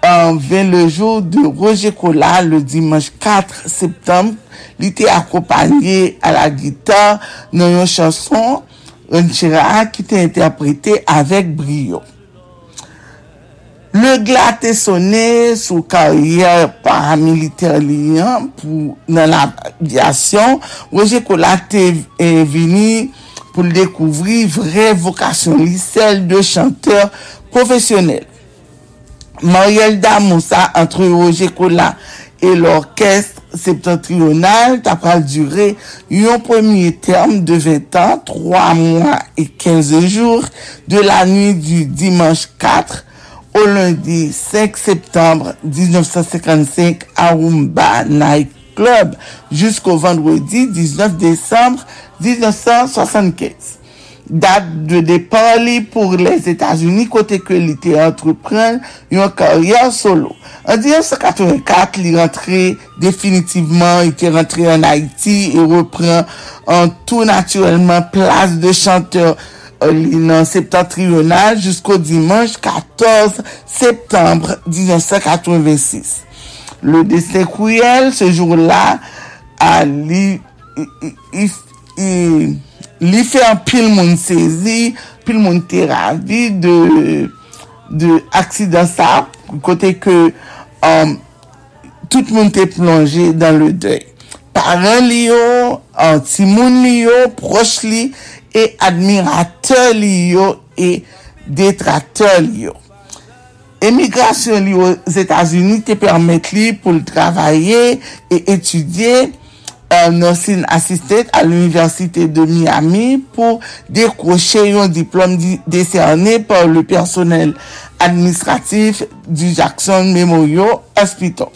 um, ven le jou de Roger Cola le dimanche 4 septembre li te akopanye a la gita nan yon chanson Renchera ki te interprete avek brio. Le gla te sone sou karyer paramiliter liyan pou nan la avyasyon, Roger Cola te vini pou l dekouvri vre vokasyon li sel de chanteur profesyonel. Marielle Damoussa entre Roger Collat et l'orchestre septentrional d'après durer un premier terme de 20 ans, 3 mois et 15 jours de la nuit du dimanche 4 au lundi 5 septembre 1955 à Rumba Night Club jusqu'au vendredi 19 décembre 1975. dat de depor li pou les Etats-Unis kote ke li te entrepren yon karyer solo. An 1984, li rentre definitivman, li te rentre an Haiti e repren an tou naturelman plas de chanteur euh, li nan septentrional jusqu'o dimanche 14 septembre 1986. Le destin kouyel, se jour la, a li... I, I, I, li fè an pil moun sezi, pil moun teravi de, de aksidan sa, kote ke um, tout moun te plonje dan le dey. Paran li yo, an timoun li yo, proche li, e admirate li yo, e detrate li yo. Emigrasyon li yo Zétazuni te permette li pou l'travaye e etudye, Nursing Assistant à l'Université de Miami pour décrocher un diplôme décerné par le personnel administratif du Jackson Memorial Hospital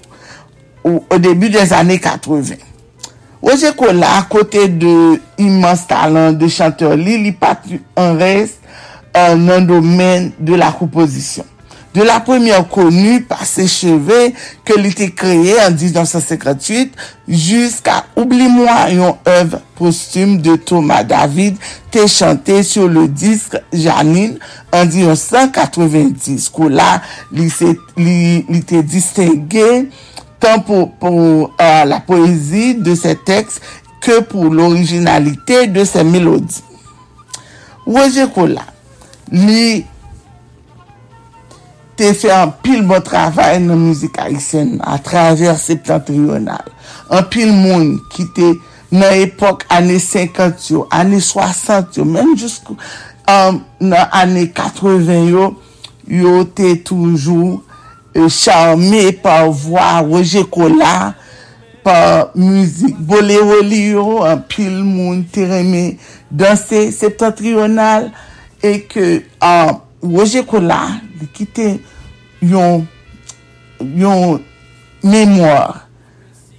au, début des années 80. Roger Cola, à côté de immense talent de chanteur, il en reste un domaine de la composition de la première connue par ses cheveux que l'été créé en 1958 jusqu'à Oublie-moi une œuvre posthume de Thomas David t'est chanté sur le disque Janine en 1990. Que là, li t'est distingué tant pour, pour euh, la poésie de ses textes que pour l'originalité de ses mélodies. Roger Kou lui, te fè an pil bon travay nan mouzik Haitien a traver septentrional. An pil moun ki te nan epok ane 50 yo, ane 60 yo, menm jouskou um, nan ane 80 yo, yo te toujou e, charme pa vwa Roger Kola, pa mouzik Bolero li yo, an pil moun te reme danse septentrional e ke an... Roger Kola li kite yon yon memoir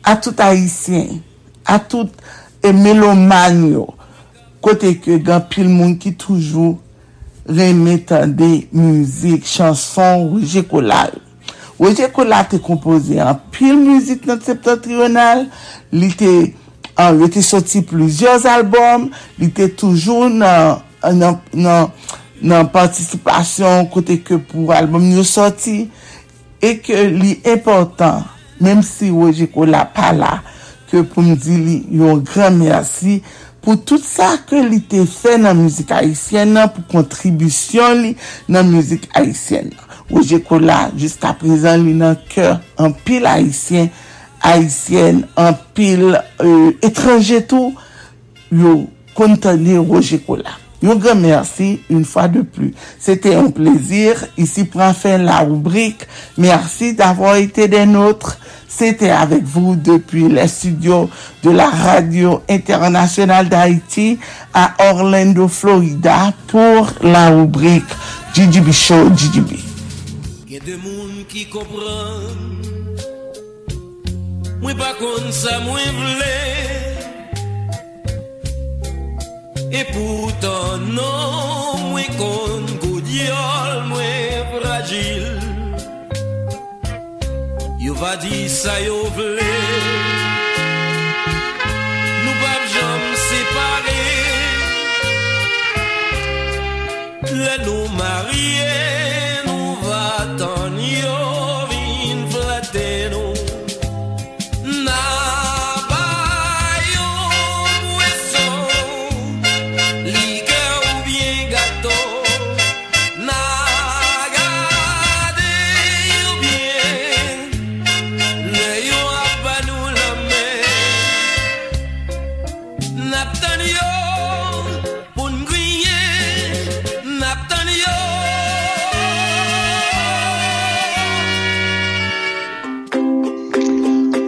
a tout haisyen, a tout meloman yo, kote ke gan pil moun ki toujou remetande mouzik, chanson, Roger Collard. Roger Collard te kompoze an pil mouzik nan septentrional, li te, an, li te soti plusieurs albom, li te toujou nan, nan, nan, nan participasyon kote ke pou albom yo soti e ke li important menm si woje pa la ke pou mdi li yon gran mersi pou tout sa ke li te fe nan mouzik Haitien nan pou kontribusyon li nan mouzik Haitien nan. Woje ko jiska prezan li nan kèr an pil Haitien Haitien an pil euh, etranje tou yo kontane woje ko Un grand merci une fois de plus. C'était un plaisir. Ici prend fin la rubrique. Merci d'avoir été des nôtres. C'était avec vous depuis les studios de la radio internationale d'Haïti à Orlando, Florida pour la rubrique GGB Show GGB. Il y a des gens qui comprennent. Moi, pas comme ça, moi, E poutan nan mwen kon kou diol mwen fragil Yo va di sa yo vle Nou pav jom separe Le nou marye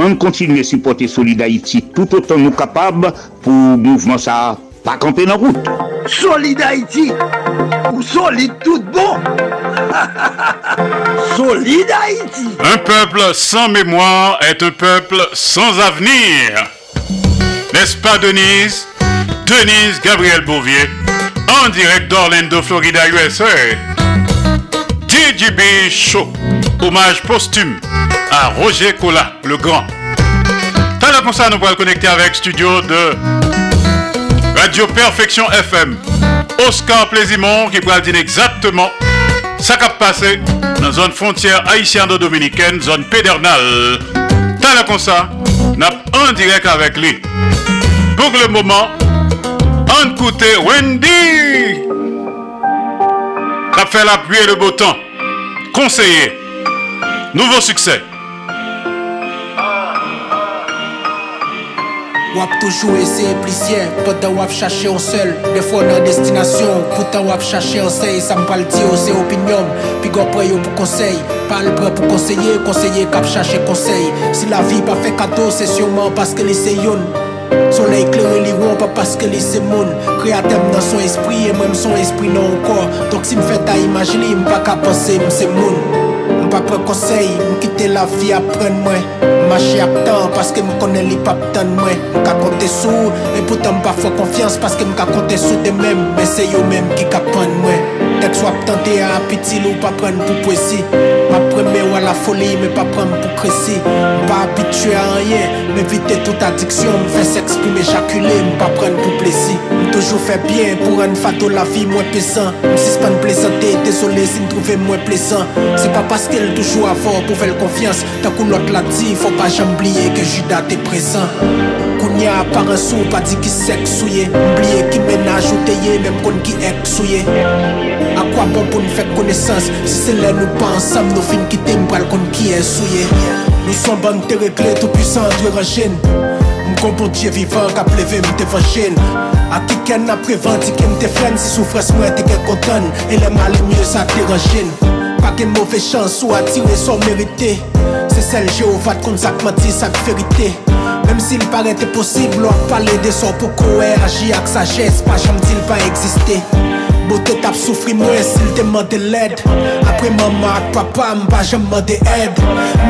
On continue à supporter Solid Haïti tout autant nous capables pour le mouvement ça pas camper dans route. Solid Haïti ou solide tout bon? Solid Haïti Un peuple sans mémoire est un peuple sans avenir. N'est-ce pas Denise? Denise Gabriel Bouvier, en direct d'Orlando, Florida, USA. DJB Show, hommage posthume à Roger Cola, le grand. T'as comme ça, nous pourrons connecter avec studio de Radio Perfection FM. Oscar Plaisimont qui pourra dire exactement ça qui a passé dans la zone frontière haïtienne-dominicaine, zone pédernale. T'as comme ça, en direct avec lui. Pour le moment, on écoute Wendy qui a fait la pluie et le beau temps. Conseiller. Nouveau succès. Wap toujou ese plisye, potan wap chache an sel De fwa nan destinasyon, poutan wap chache an sey Sa mpal diyo se opinyon, pi go pre pou konsey Pal pre pou konseye, konseye kap chache konsey Si la vi pa fe kato, se syouman paske li se yon Soleil kleri li won pa paske li se moun Kreatem nan son espri, e mwen son espri nan an kor Dok si m fè ta imajini, m pa ka pense m se moun M pa pre konsey, m kite la vi apren mwen Mache ap tan, paske m konen li pap tan mwen M ka konte sou, e poutan m pa fwa konfians Paske m ka konte sou de men men se yo men ki ka pan mwen Tek swa ap tante a apitil ou pa pren pou pwesi Ma preme ou a la foli, me pa pren pou kresi M pa apitue a anyen, me vite tout adiksyon M fes eksprim jakule m pa pren pou plesi toujou fè bien, pou ren fato la vi mwen pesan M si span plesante, desole si m trouve mwen plesan Se pa paske l toujou avon pou fè l konfians Takou lot la di, fò pa jambliye ke juda te presan Kounya par an sou, pa di ki sek souye Mbliye ki menaj ou teye, menm kon ki ek souye A kwa bon pou nou fèk konesans Si se lè nou pa ansam Nou fin ki te mbral kon ki e souye Nou son ban te regle tout puissant dwe ranjen M kon bon diye vivan ka pleve m te vanjen A ki ken na prevanti kem te fren Si soufres mwen te ken kontan E le mali e mye sa te ranjen Pa ken mouve chans ou atire son merite Se sel Jehovat kon sak mati sak ferite Mem si l parete posib ak pale de son pou kowe Agi ak sajes pa jam dil pa eksiste Bote tap soufri mwen sil te mande led Apre mama ak papa mba jem mande ed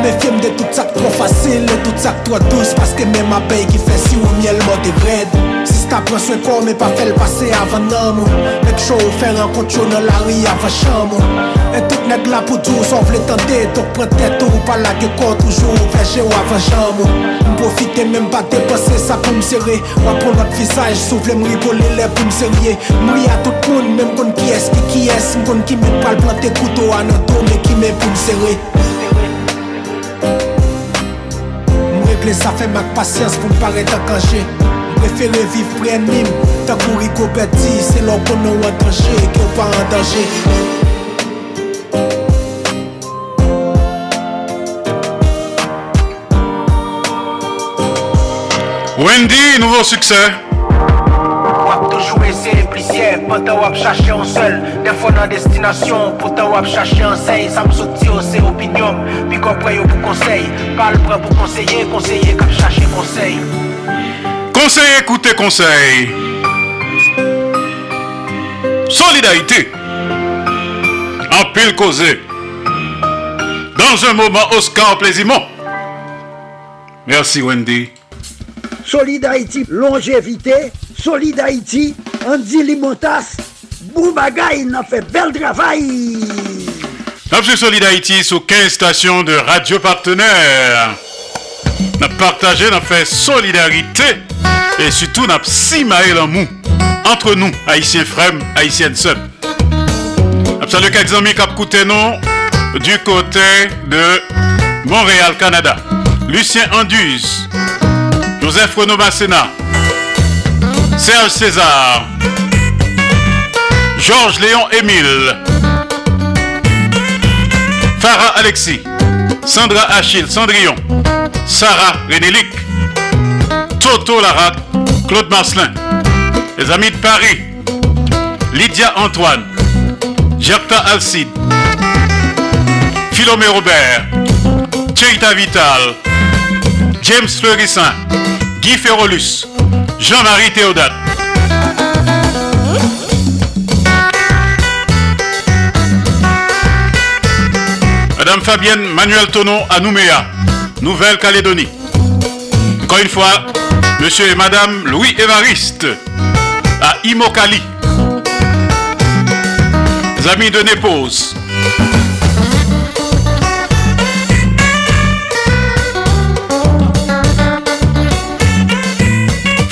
Me fiem de tout sak tro fasil E tout sak tro douz Paske men ma bey ki fe si ou miel mande red Si sta pran swen kon me pa fel pase avan nan mou Mek chou ou fe renkont yo nan la ri avan chan mou E tout neg la pou djou, son vle tende Tok pren tete ou pala ge kon toujou Veje ou avan jam ou M'profite men pa depose sa pou m'sere Wapon lot visaj, sou vle m'ribole le pou m'serye M'ri a tout moun, men m'kon ki eski ki es. M'kon ki men pal plante koutou anan do Men ki men pou m'sere Mwen sa fe mak pasyans pou m pare tan kanje. M prefere viv pre anim Tan kou rigo beti Se lor konon an danje Ke ou pa an danje Wendy, nouveau succès. Wap toujou ese plisye, potan wap chache an sel De fwa nan destinasyon, potan wap chache an sey Sa m soti yo se opinyon, pi kompre yo pou konsey Pal pre pou konseye, konseye kap chache konsey Conseil, écoutez conseil. Solidarité. En pile causé. Dans un moment, Oscar Plaisimont. Merci Wendy. Solid Haïti, longévité. Solid Haïti, Andy Limotas. Boubagaï, n'a fait bel travail. Nous Solid Haïti sur 15 stations de radio partenaires. Avons partagé, avons fait solidarité et surtout avons simaé l'amour entre nous, haïtiens frères, haïtiennes sœurs. Saluons quelques amis qui nous du côté de Montréal, Canada. Lucien Anduze, Joseph Renaud Masséna, Serge César, Georges Léon Émile, Farah Alexis, Sandra Achille Cendrillon, Sarah Renélic, Toto Larac, Claude Marcelin, les amis de Paris, Lydia Antoine, Jacta Alcide, Philomé Robert, Cheita Vital, James Fleurissin, Guy Ferrolus, Jean-Marie Théodate. Madame Fabienne Manuel Tonon à Nouméa, Nouvelle-Calédonie. Encore une fois, Monsieur et Madame Louis Évariste à Imokali. Amis de Népose.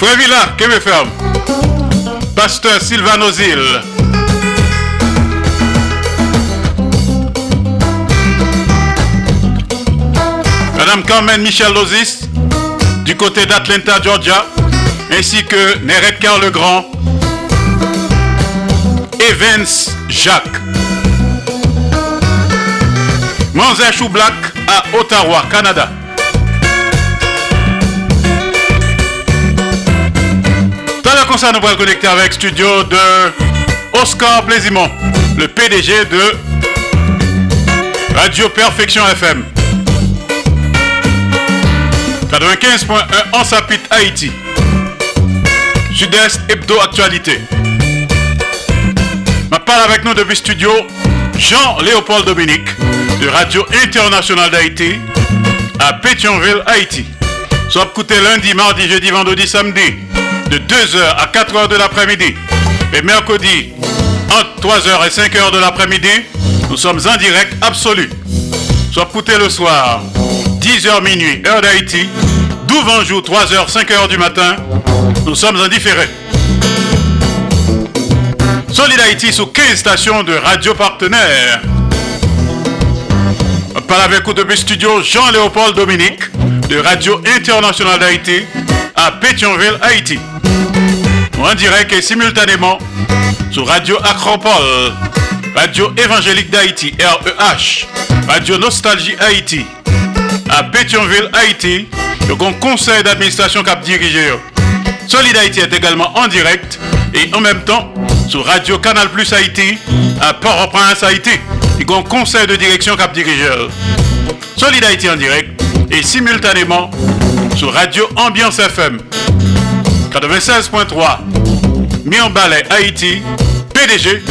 Frère Villa, que me ferme. Pasteur Sylvain Ozil. Madame Carmen Michel Lozis, du côté d'Atlanta, Georgia, ainsi que Neret Carl le Grand, Evans Jacques. Manzé Black à Ottawa, Canada. La concert, nous allons connecter avec studio de Oscar Plaisimont, le PDG de Radio Perfection FM. 95.1 en Sapit, Haïti. Sud-Est Hebdo Actualité. Ma parle avec nous depuis studio Jean-Léopold Dominique de Radio Internationale d'Haïti à Pétionville, Haïti. Soit écouté lundi, mardi, jeudi, vendredi, samedi de 2h à 4h de l'après-midi et mercredi entre 3h et 5h de l'après-midi, nous sommes en direct absolu. Soit écouté le soir 10h minuit, heure d'Haïti, 12 jour 3h, 5h du matin, nous sommes en différé. Solid Haïti sous 15 stations de radio partenaires. On parle avec vous depuis studio Jean-Léopold Dominique de Radio Internationale d'Haïti à Pétionville, Haïti. En direct et simultanément sur Radio Acropole, Radio Évangélique d'Haïti, REH, Radio Nostalgie Haïti, à Pétionville, Haïti, le conseil d'administration cap dirigé. Solid Haïti est également en direct et en même temps sur Radio Canal Plus Haïti à Port-au-Prince, Haïti, le conseil de direction cap dirigeur. Solid Haïti en direct et simultanément sur Radio Ambiance FM 96.3 Ballet Haïti, PDG,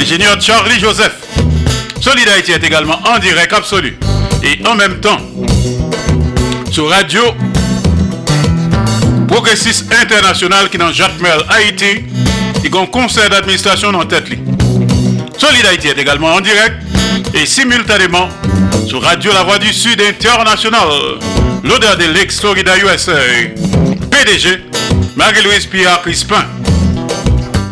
ingénieur Charlie Joseph. Solid Haïti est également en direct absolu et en même temps sur Radio Progressiste International qui est dans Jacques Mel Haïti, a un conseil d'administration en tête. Solid Haïti est également en direct et simultanément sur Radio La Voix du Sud International, l'odeur de l'ex Florida USA, PDG, Marie-Louise Pierre Crispin.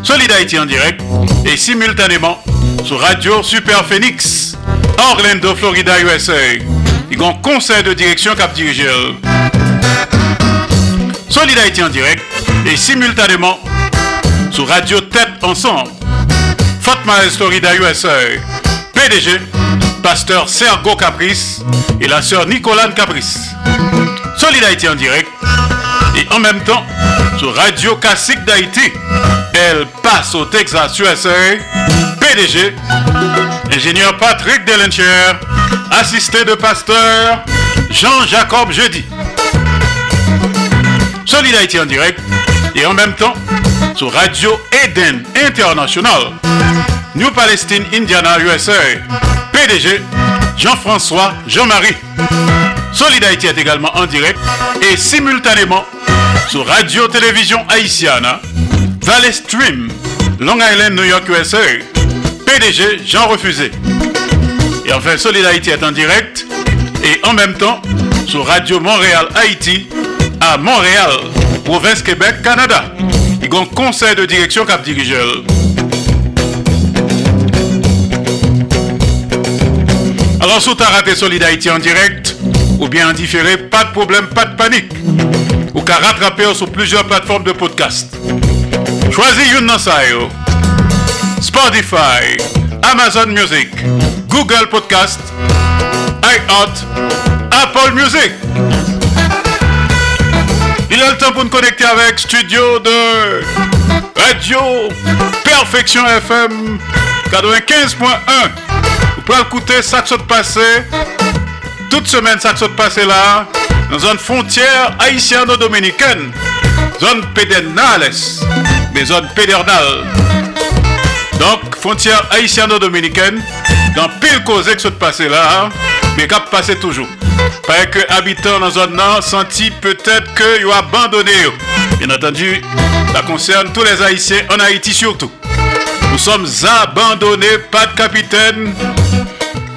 Solid Haïti en direct et simultanément sur Radio Super Phoenix, Orlando, Florida, USA. Il y a un conseil de direction cap dirigeur. Solid en direct et simultanément sur Radio Tête Ensemble. Fatma Florida, USA. PDG, pasteur Sergo Caprice et la sœur Nicolane Caprice. Solid en direct en même temps sur Radio Classique d'Haïti. Elle passe au Texas, USA. PDG, ingénieur Patrick Delencher, assisté de pasteur Jean-Jacob Jeudi. Solid Haïti en direct et en même temps sur Radio Eden International. New Palestine, Indiana, USA. PDG Jean-François Jean-Marie. Solid Haïti est également en direct et simultanément sur Radio Télévision Haïtiana, Valley Stream, Long Island, New York, USA. PDG Jean Refusé. Et enfin, Solid Haïti est en direct et en même temps sur Radio Montréal Haïti à Montréal, province Québec, Canada. Il y a un conseil de direction cap dirigeur. Alors, si tu as raté Solid en direct ou bien en différé, pas de problème, pas de panique. Ou qu'à rattraper sur plusieurs plateformes de podcast. Choisis une. Spotify, Amazon Music, Google Podcast, iHeart, Apple Music. Il a le temps pour nous connecter avec Studio de Radio Perfection FM 95.1. Vous pouvez écouter ça qui passé. Toute semaine, ça qui passé là. Dans une frontière haïtiano-dominicaine. Zone pédernales. Mais zone pédernale. Donc, frontière haïtiano-dominicaine. Dans pile cause que ça passé là. Mais cap passé toujours. Pas que habitants dans zone nan senti peut-être que ont abandonné. Bien entendu, ça concerne tous les Haïtiens en Haïti surtout. Nous sommes abandonnés, pas de capitaine.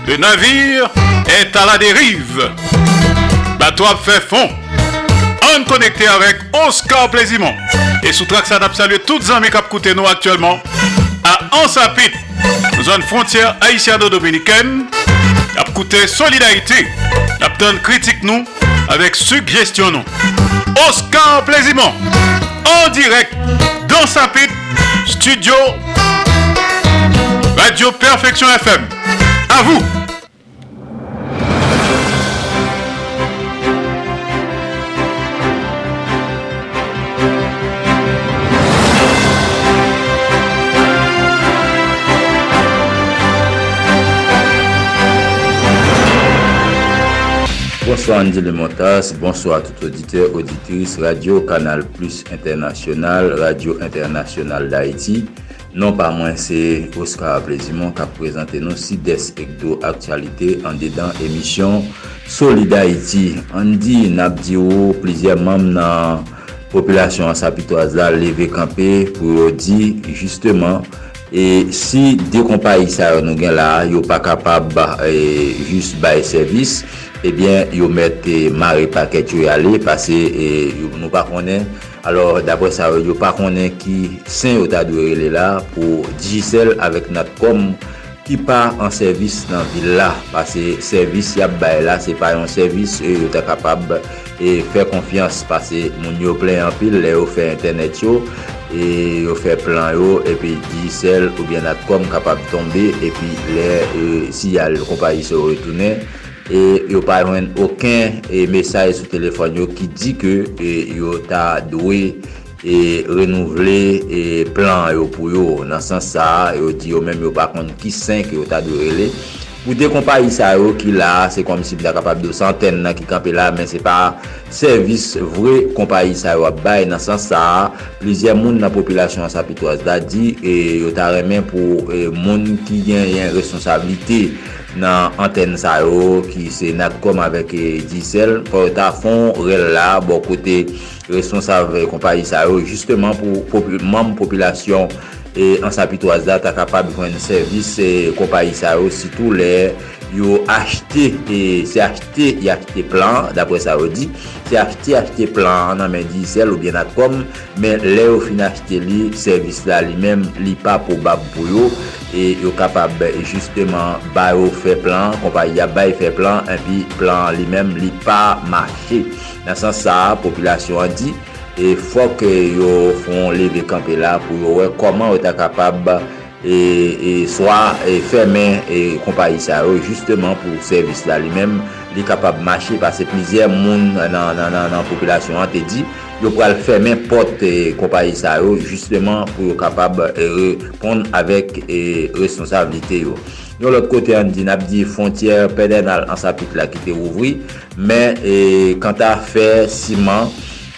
Le navire est à la dérive. Bateau fait fond. On connecté avec Oscar Plaisimont. Et sous track ça salué toutes les amis qui nous actuellement à Ansapit, zone frontière haïtiano-dominicaine. A coûté solidarité. A critique nous avec suggestion nous. Oscar Plaisimont en direct dans sa studio Radio Perfection FM. À vous. Bonsoir Andy Lemontas, bonsoir tout auditeur, auditrice Radio Kanal Plus Internasyonal, Radio Internasyonal d'Haïti. Non pa mwen se Oscar Aplezimon ka prezante nou si despek do aktualite an dedan emisyon Solid Haïti. Andy nabdi ou plizye mam nan populasyon ansapitoaz la leve kampe pou yo di eh, justeman E si de kompa yi sa yo nou gen la, yo pa kapab ba, e, just baye servis, ebyen eh yo met mare paket yo yale, pase eh, yo nou pa konen, alor dapre sa yo pa konen ki sen yo ta dwe rele la pou Digicel avek nat kom ki pa an servis nan vil la, pase servis yap bay la, se pa yon servis e, yo ta kapab e fe konfians, pase moun yo plen an pil, le yo fe internet yo, e yo fe plan yo, epi Digicel ou bien nat kom kapab tombe, epi le e, si yal kompa yi se retounen, e yo pa yon oken e mesaj sou telefon yo ki di ke e, yo ta dwe e renouvle e plan yo pou yo. Nan san sa yo di yo menm yo pa kont ki 5 yo ta dwe rele. Pou de kompa yi yo ki la se kom si bida kapab do santen nan ki kampe la men se pa servis vre kompa yi yo ap bay nan san sa. Plizye moun nan popilasyon sa pitwaz da di e, yo ta remen pou e, moun ki gen yon responsabilite. nan anten sa yo ki se nat kom avèk e disel pou ta fon rel la bo kote responsav kompanyi sa yo justman pou, pou mam populasyon e ansapitwaz da ta kapab jwen servis e, kompanyi sa yo sitou le yo achete e, se achete y achete plan dapre sa yo di se achete achete plan nan men di sel ou bien atkom men le yo fin achete li servis la li men li pa pou bab pou yo e yo kapab justeman ba yo fe plan kompanyi ya ba fe plan en pi plan li men li pa mache. Nan san sa populasyon an di e fok e yo fon leve kampe la pou yo wè koman yo ta kapab e, e swa e fermen e kompanyi sa yo justement pou servis la li menm li kapab mache pa se plizye moun nan, nan, nan, nan populasyon an te di yo pral fermen pot e, kompanyi sa yo justman pou yo kapab e, repond avèk e, responsabilite yo. Yo lot kote an di nap di fontyer peden al ansapit la ki te ouvri men e, kanta fe siman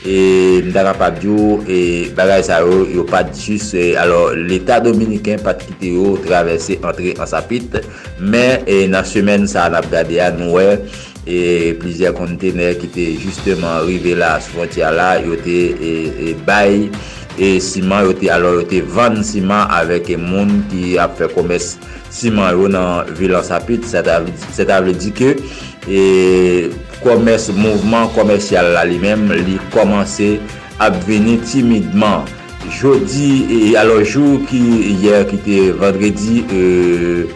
e mdara pa diyo e bagay sa yo yo pat jis e, alor l'Etat Dominiken pat kite yo travesse entre an sapit men e, nan semen sa an ap gade an nouè e plizye kontene ki te justeman rive la sou frontiya la yo te e, e bay e siman yo te alo yo te van siman avek e moun ki ap fe komes siman yo nan vilan sapit se ta vle di ke e komers mouvman komersyal la li mem li komanse ap veni timidman. Jodi, alo jou ki yer ki te vendredi, euh,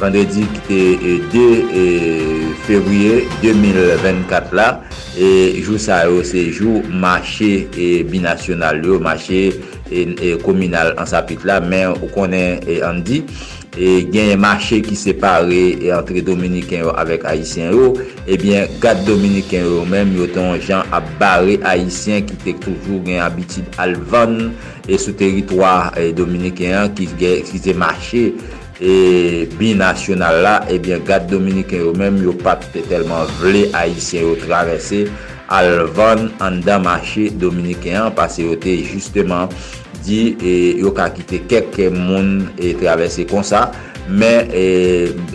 vendredi ki te 2 euh, fevriye 2024 la, e jou sa yo se jou mache binasyonal yo, mache kominal ansapit la, men ou konen e an di. e genye mache ki separe entre Dominiken yo avèk Haitien yo, eh ebyen kat Dominiken yo mèm yo ton jan ap bare Haitien ki tek toujou genye abitid alvan e sou teritwa e eh, Dominiken ki, ki se mache e eh, binasyonal la, ebyen gat Dominiken yo mèm yo pat te telman vle Haitien yo travesse alvan an da mache Dominiken, pase yo te justeman di e, yo ka kite kek moun e travese kon sa, men e,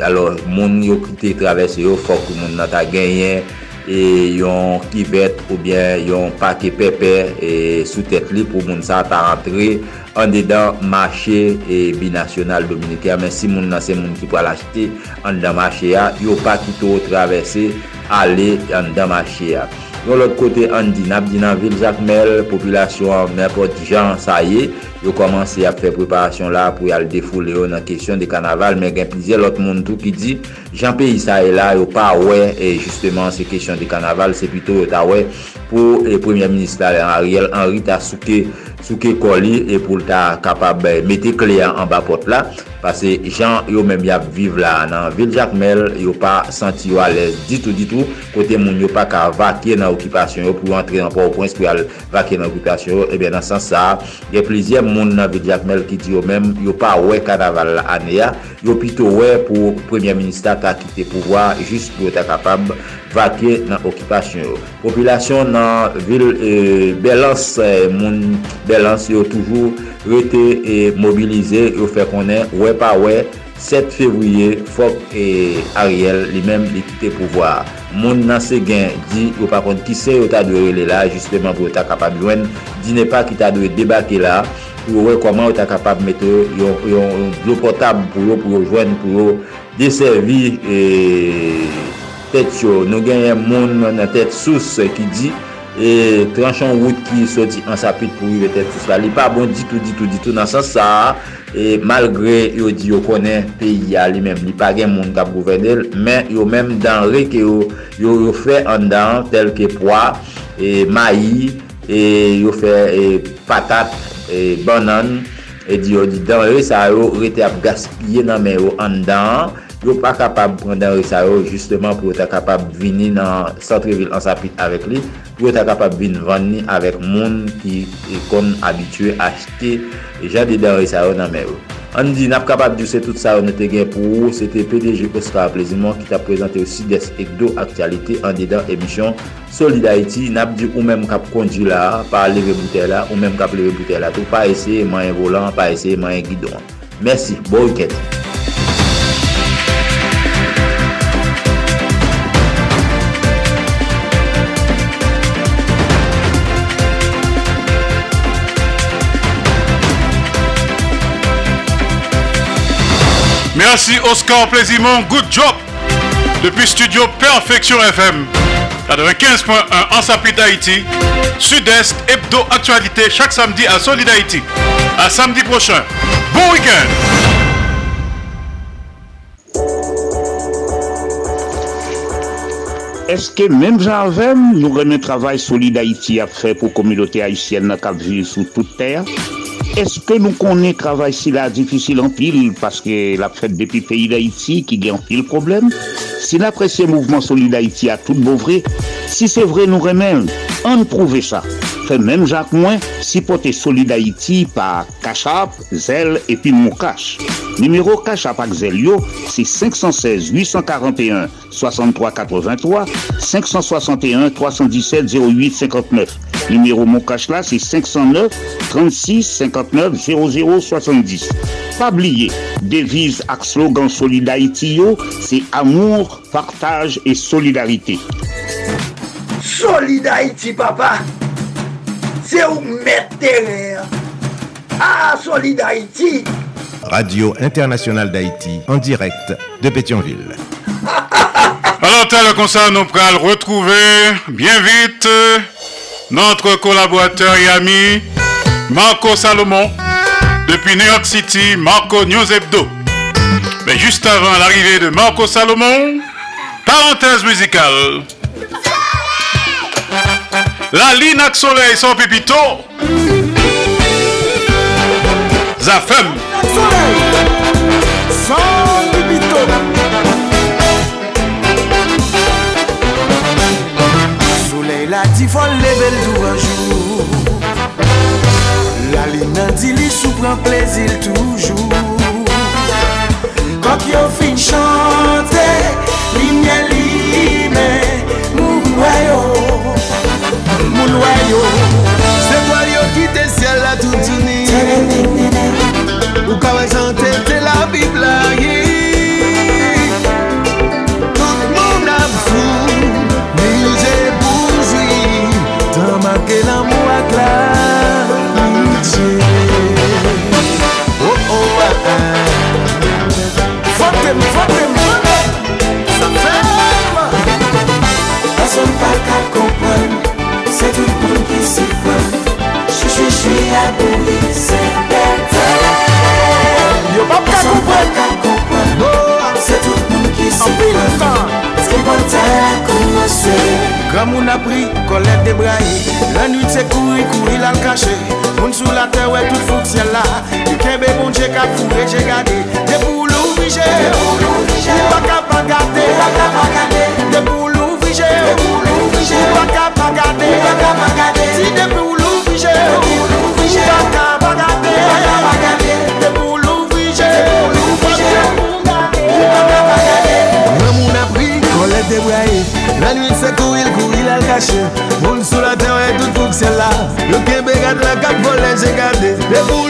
alor, moun yo kite travese yo fok moun nan ta genyen e, yon kivet ou bien yon pake pepe e, sou tet li pou moun sa ta rentre. An dedan mache e, binasyonal Dominika, men si moun nan se moun ki pral achete an dedan mache ya, yo pa kite ou travese ale an dedan mache ya. Yon lot kote an di nap di nan vil jakmel, populasyon mèpot jan sa ye, yo komanse ap fè preparasyon la pou yal defoule yo nan kesyon de kanaval, men gen plizye lot moun tou ki di, jan peyi sa ye la yo pa wè, e justeman se kesyon de kanaval se pito yo ta wè, pou e premier minister Ariel Henry Tasuke souke koli e pou ta kapab eh, mette kleyan an ba pot la pase jan yo menm yap vive la nan vil jakmel yo pa santi yo alez ditou ditou kote moun yo pa ka vakye nan okipasyon yo pou antre nan pa ou prins pou al vakye nan okipasyon yo eh e ben nan san sa ye plizye moun nan vil jakmel ki di yo menm yo pa we kanaval ane ya yo pito we pou premier minister ta kite pouvoa jist pou ta kapab vakye nan okipasyon yo. Populasyon nan vil eh, e, belans e, moun belans belans yo toujou rete e mobilize yo fe konen wè pa wè 7 fevriye fok e Ariel li menm li kite pouvoar. Moun nan se gen di yo pa kont ki se yo ta dwe rele la justeman pou yo ta kapab jwen di ne pa ki ta dwe debake la pou wè koman yo ta kapab mette yon, yon, yon blou potab pou yo pou yo jwen pou yo deservi e tet yo. Nou gen yon moun nan tet sous ki di e tranchon wout ki soti ansapit pou yu vete tis sa. Li pa bon ditou, ditou, ditou nan san sa, e malgre yo di yo konen peyi ya li men. Li pa gen moun kap gouvenel, men yo men dan re ke yo yo, yo fe an dan tel ke poa, e mayi, e yo fe e, patat, e banan, e di yo di dan re sa yo rete ap gaspye nan men yo an dan, yo pa kapab prendan re sa yo Justeman pou yo ta kapab vini nan Santreville ansapit avek li Pou yo ta kapab vini vani avek moun Ki e kon abitue achete e Jade dan re sa yo nan mer yo An di nap kapap djouse tout sa yo nete gen pou ou, se te PDG Oscar Plezimon ki ta prezante ou si des ek aktualite an dedan emisyon Solid Haiti. Nap di ou menm kap kondi la, pa leve boute la, ou menm kap leve boute la tou, pa ese mayen volan, pa ese mayen gidon. Mersi, bo wiket. Merci Oscar Plaisimont, good job. Depuis Studio Perfection FM 95.1 en Sapit Haïti Sud-Est, Hebdo Actualité chaque samedi à Solid Haïti. À samedi prochain. Bon week-end. Est-ce que même j'avais nous remet travail Solid Haïti à faire pour la communauté haïtienne qui vit sous toute terre? Est-ce que nous connaissons travail si là difficile en pile parce que la fête depuis le pays d'Haïti qui gagne en pile problème? Si l'apprécié mouvement Solid Haïti a tout vrai, si c'est vrai nous remède, on prouve ça. Fait même Jacques Moins, si porter Solid Haïti par Cachap, Zel et puis Moukache. Numéro Cachap avec Zelio, c'est 516 841 63 83 561 317 08 59. Numéro Moukache là, c'est 509 36 59 00 70. Pas oublier, devise avec slogan Haïti, c'est amour, partage et solidarité. Solid Haïti, papa, c'est où mettre Ah, Solid Haïti. Radio Internationale d'Haïti, en direct de Pétionville. Alors, tel comme ça, nous pourrons retrouver bien vite notre collaborateur et ami Marco Salomon depuis New York City, Marco News Hebdo. Mais juste avant l'arrivée de Marco Salomon, parenthèse musicale. La Linac Soleil sans pépito. Zafem. Sans. Soleil la dit faut lever le jour un jour. La ligne dit li sou prend plaisir toujours. Comprendre, c'est tout le monde qui s'y prend. Ce qui est bon temps a commencé. Grand moun a pris, colère débraillée La nuit c'est courir, courir là le caché Moun sous la terre, ouais tout fou ciel là Du kembe bon Dieu qu'a fourré, j'ai gardé. Des poules obligées, ou pas qu'à pas garder. Des poules obligées, ou pas qu'à pas garder. Si des poules Moun sou la ten wè tout fouk sè la Yo kebe gade la kap volè jè gade Dè pou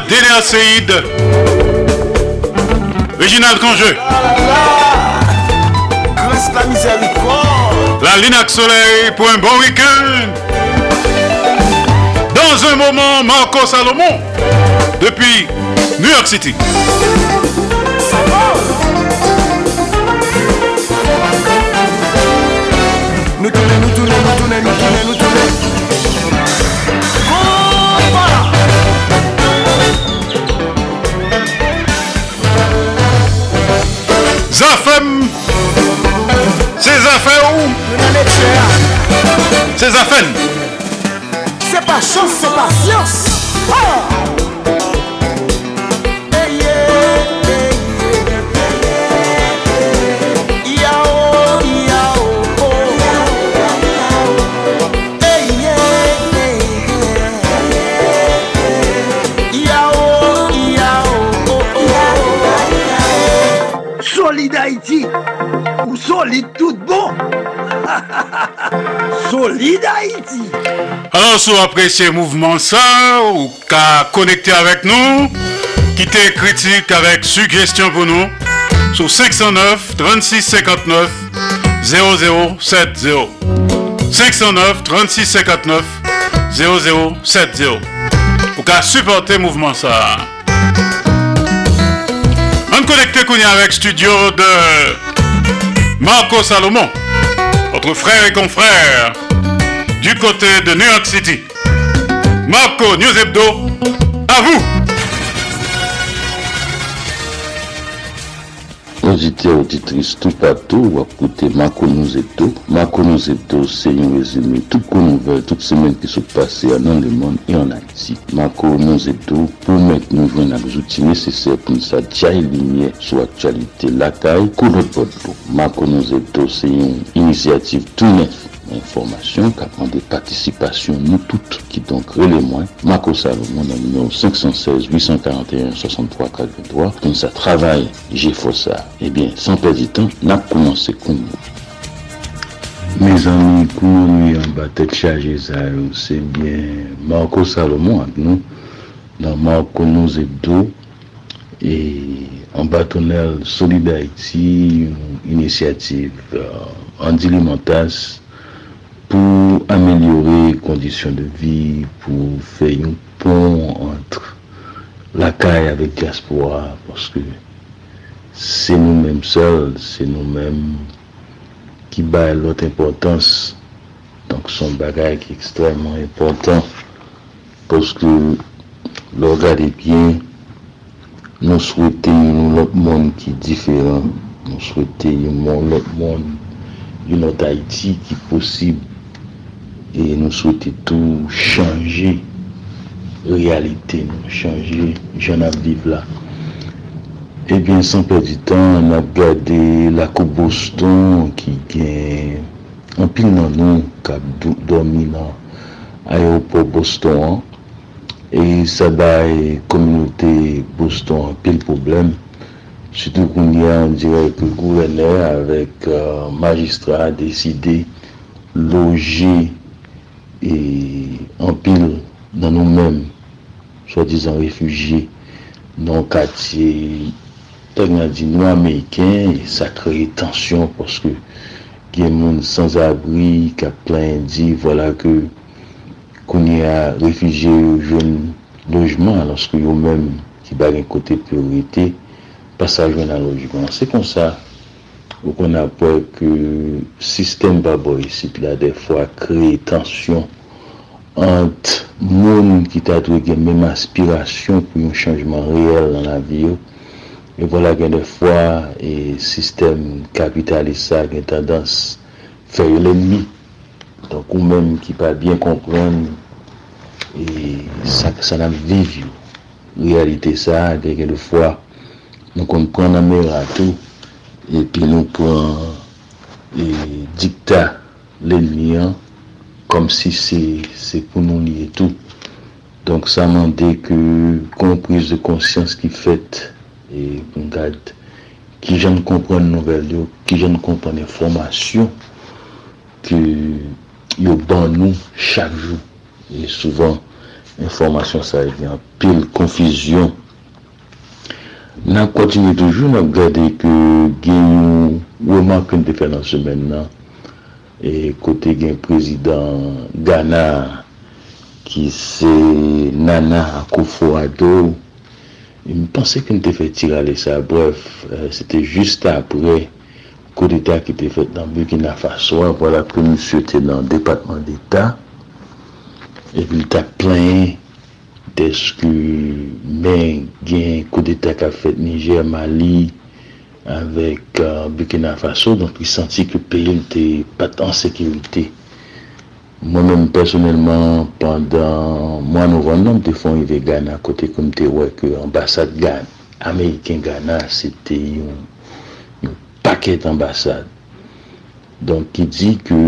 Dénéa Seïd. Réginald Congeux. La miséricorde La Linax Soleil pour un bon week-end. Dans un moment, Marco Salomon. Depuis New York City. Nous tournons, nous tournons, nous tournons, nous tournons, nous tournons. fèm Se zafè ou Se zafèn Se pa chans, se pa fians Ha! Tout bon Solide Haïti Alors, si vous appréciez le mouvement ça, ou qu'à connecter avec nous, quittez critique avec suggestion pour nous, sur 509 36 59 0070. 509 36 59 0070. Ou qu'à supporter le mouvement ça? On est avec studio de Marco Salomon, votre frère et confrère du côté de New York City. Marco News Hebdo, à vous. Auditeurs, auditrices, tout partout, ou écoutez Marco Nous Hebdo. Marco Nous Hebdo, c'est un résumé tout qu'on nouvelle, toute semaine qui se passe dans le monde et en Haïti. Hebdo, pour mettre nous joindre les outils nécessaires pour nous lumière sur l'actualité, la notre Marco Nous Hebdo, c'est une initiative tout neuf information, qui prend des participations, nous toutes, qui donc relèvent Marco Salomon, dans numéro 516 841 63 43, comme ça travaille, j'ai fait ça. Eh bien, sans perdre de temps, on a commencé comme. Mes amis, comment nous en bas tête chargée, c'est bien Marco Salomon avec nous, dans Marco Nous Hebdo, et en bâtonnel Solid Haïti, une initiative euh, Andy pour améliorer les conditions de vie, pour faire un pont entre la caille avec diaspora, parce que c'est nous-mêmes seuls, c'est nous-mêmes qui baillent l'autre importance. Donc son bagage est extrêmement important, parce que regardez bien, nous souhaitons l'autre monde qui est différent. Nous souhaitons l'autre monde, une autre Haïti qui est possible. E nou souwete tou chanje realite nou, chanje jan ap viv eh la. Ebyen, san per di tan, an ap gade la kou Boston ki gen an pil nan nou kap dormi nan aéroport Boston an. E sa bay kominote Boston an pil problem. Soutou koun ya an direk gouverneur avèk uh, magistra deside loje et en pile dans nous-mêmes, soi-disant réfugiés, dans le quartier nous américain, et ça crée tension parce que il y a des gens sans abri qui a plein dit voilà que qu'on y a réfugié au jeune logement lorsque eux même qui bat un côté priorité passage dans le logement. C'est comme ça Ou kon apwe ke sistem baboy sit la defwa kreye tansyon ant moun ki ta dwe gen menm aspirasyon pou yon chanjman reyel nan la viyo. E wala gen defwa e sistem kapitalisa gen tendans feye l'enmi. Donk ou menm ki pa bien kompren e sa, sa nan viv yo. Realite sa gen defwa nou kon pren nan merato et puis nous prenons et dictat l'ennemi comme si c'est pour nous lier tout. Donc ça m'a dit que qu'on prise de conscience qui fait et qu'on garde qui je ne comprends nouvelle qui je ne comprends l'information que yo ban nous chaque jour et souvent information ça vient n'a continué toujours n'a regardé que remarque qu'on fait ce maintenant et côté président Ghana qui c'est Nana Akufo-Addo il me pensait qu'on était fait tirer ça bref euh, c'était juste après coup d'état qui était fait dans Burkina Faso voilà que monsieur était dans le département d'état. Et puis il Deske men gen kou deta ka fet Niger, Mali, avèk uh, Bukina Faso, donk y senti ki peyi lte pat an sekirite. Mwen mèm personelman, pandan mwen nou ron nanm te fon yve Ghana, kote koum te wèk ambasade Ghana, Ameriken Ghana, se te yon, yon paket ambasade. Donk ki di ki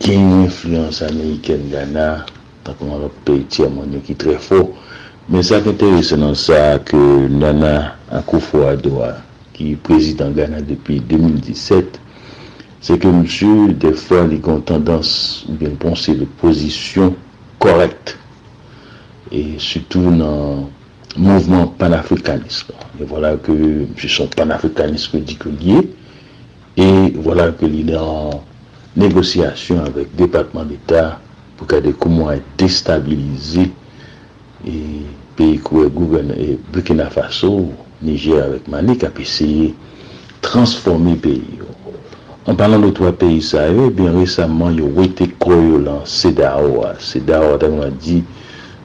gen yon influence Ameriken Ghana, tant qu'on a un pays tiers qui est très fort mais ça qui est intéressant dans ça que Nana Akufo-Addo qui est président Ghana depuis 2017 c'est que monsieur, des fois, il a tendance, bien penser, de position correcte. Et surtout dans le mouvement panafricaniste. Et voilà que je suis panafricaniste que dit que lié. Et voilà que il est en négociation avec le pour regarder comment être déstabilisé et pays que gouverne et Burkina Faso, Niger avec Mali, qui a essayé de transformer le pays. En parlant de trois pays ça eh bien récemment, il y a été dans CEDAO. CEDAO, on dit,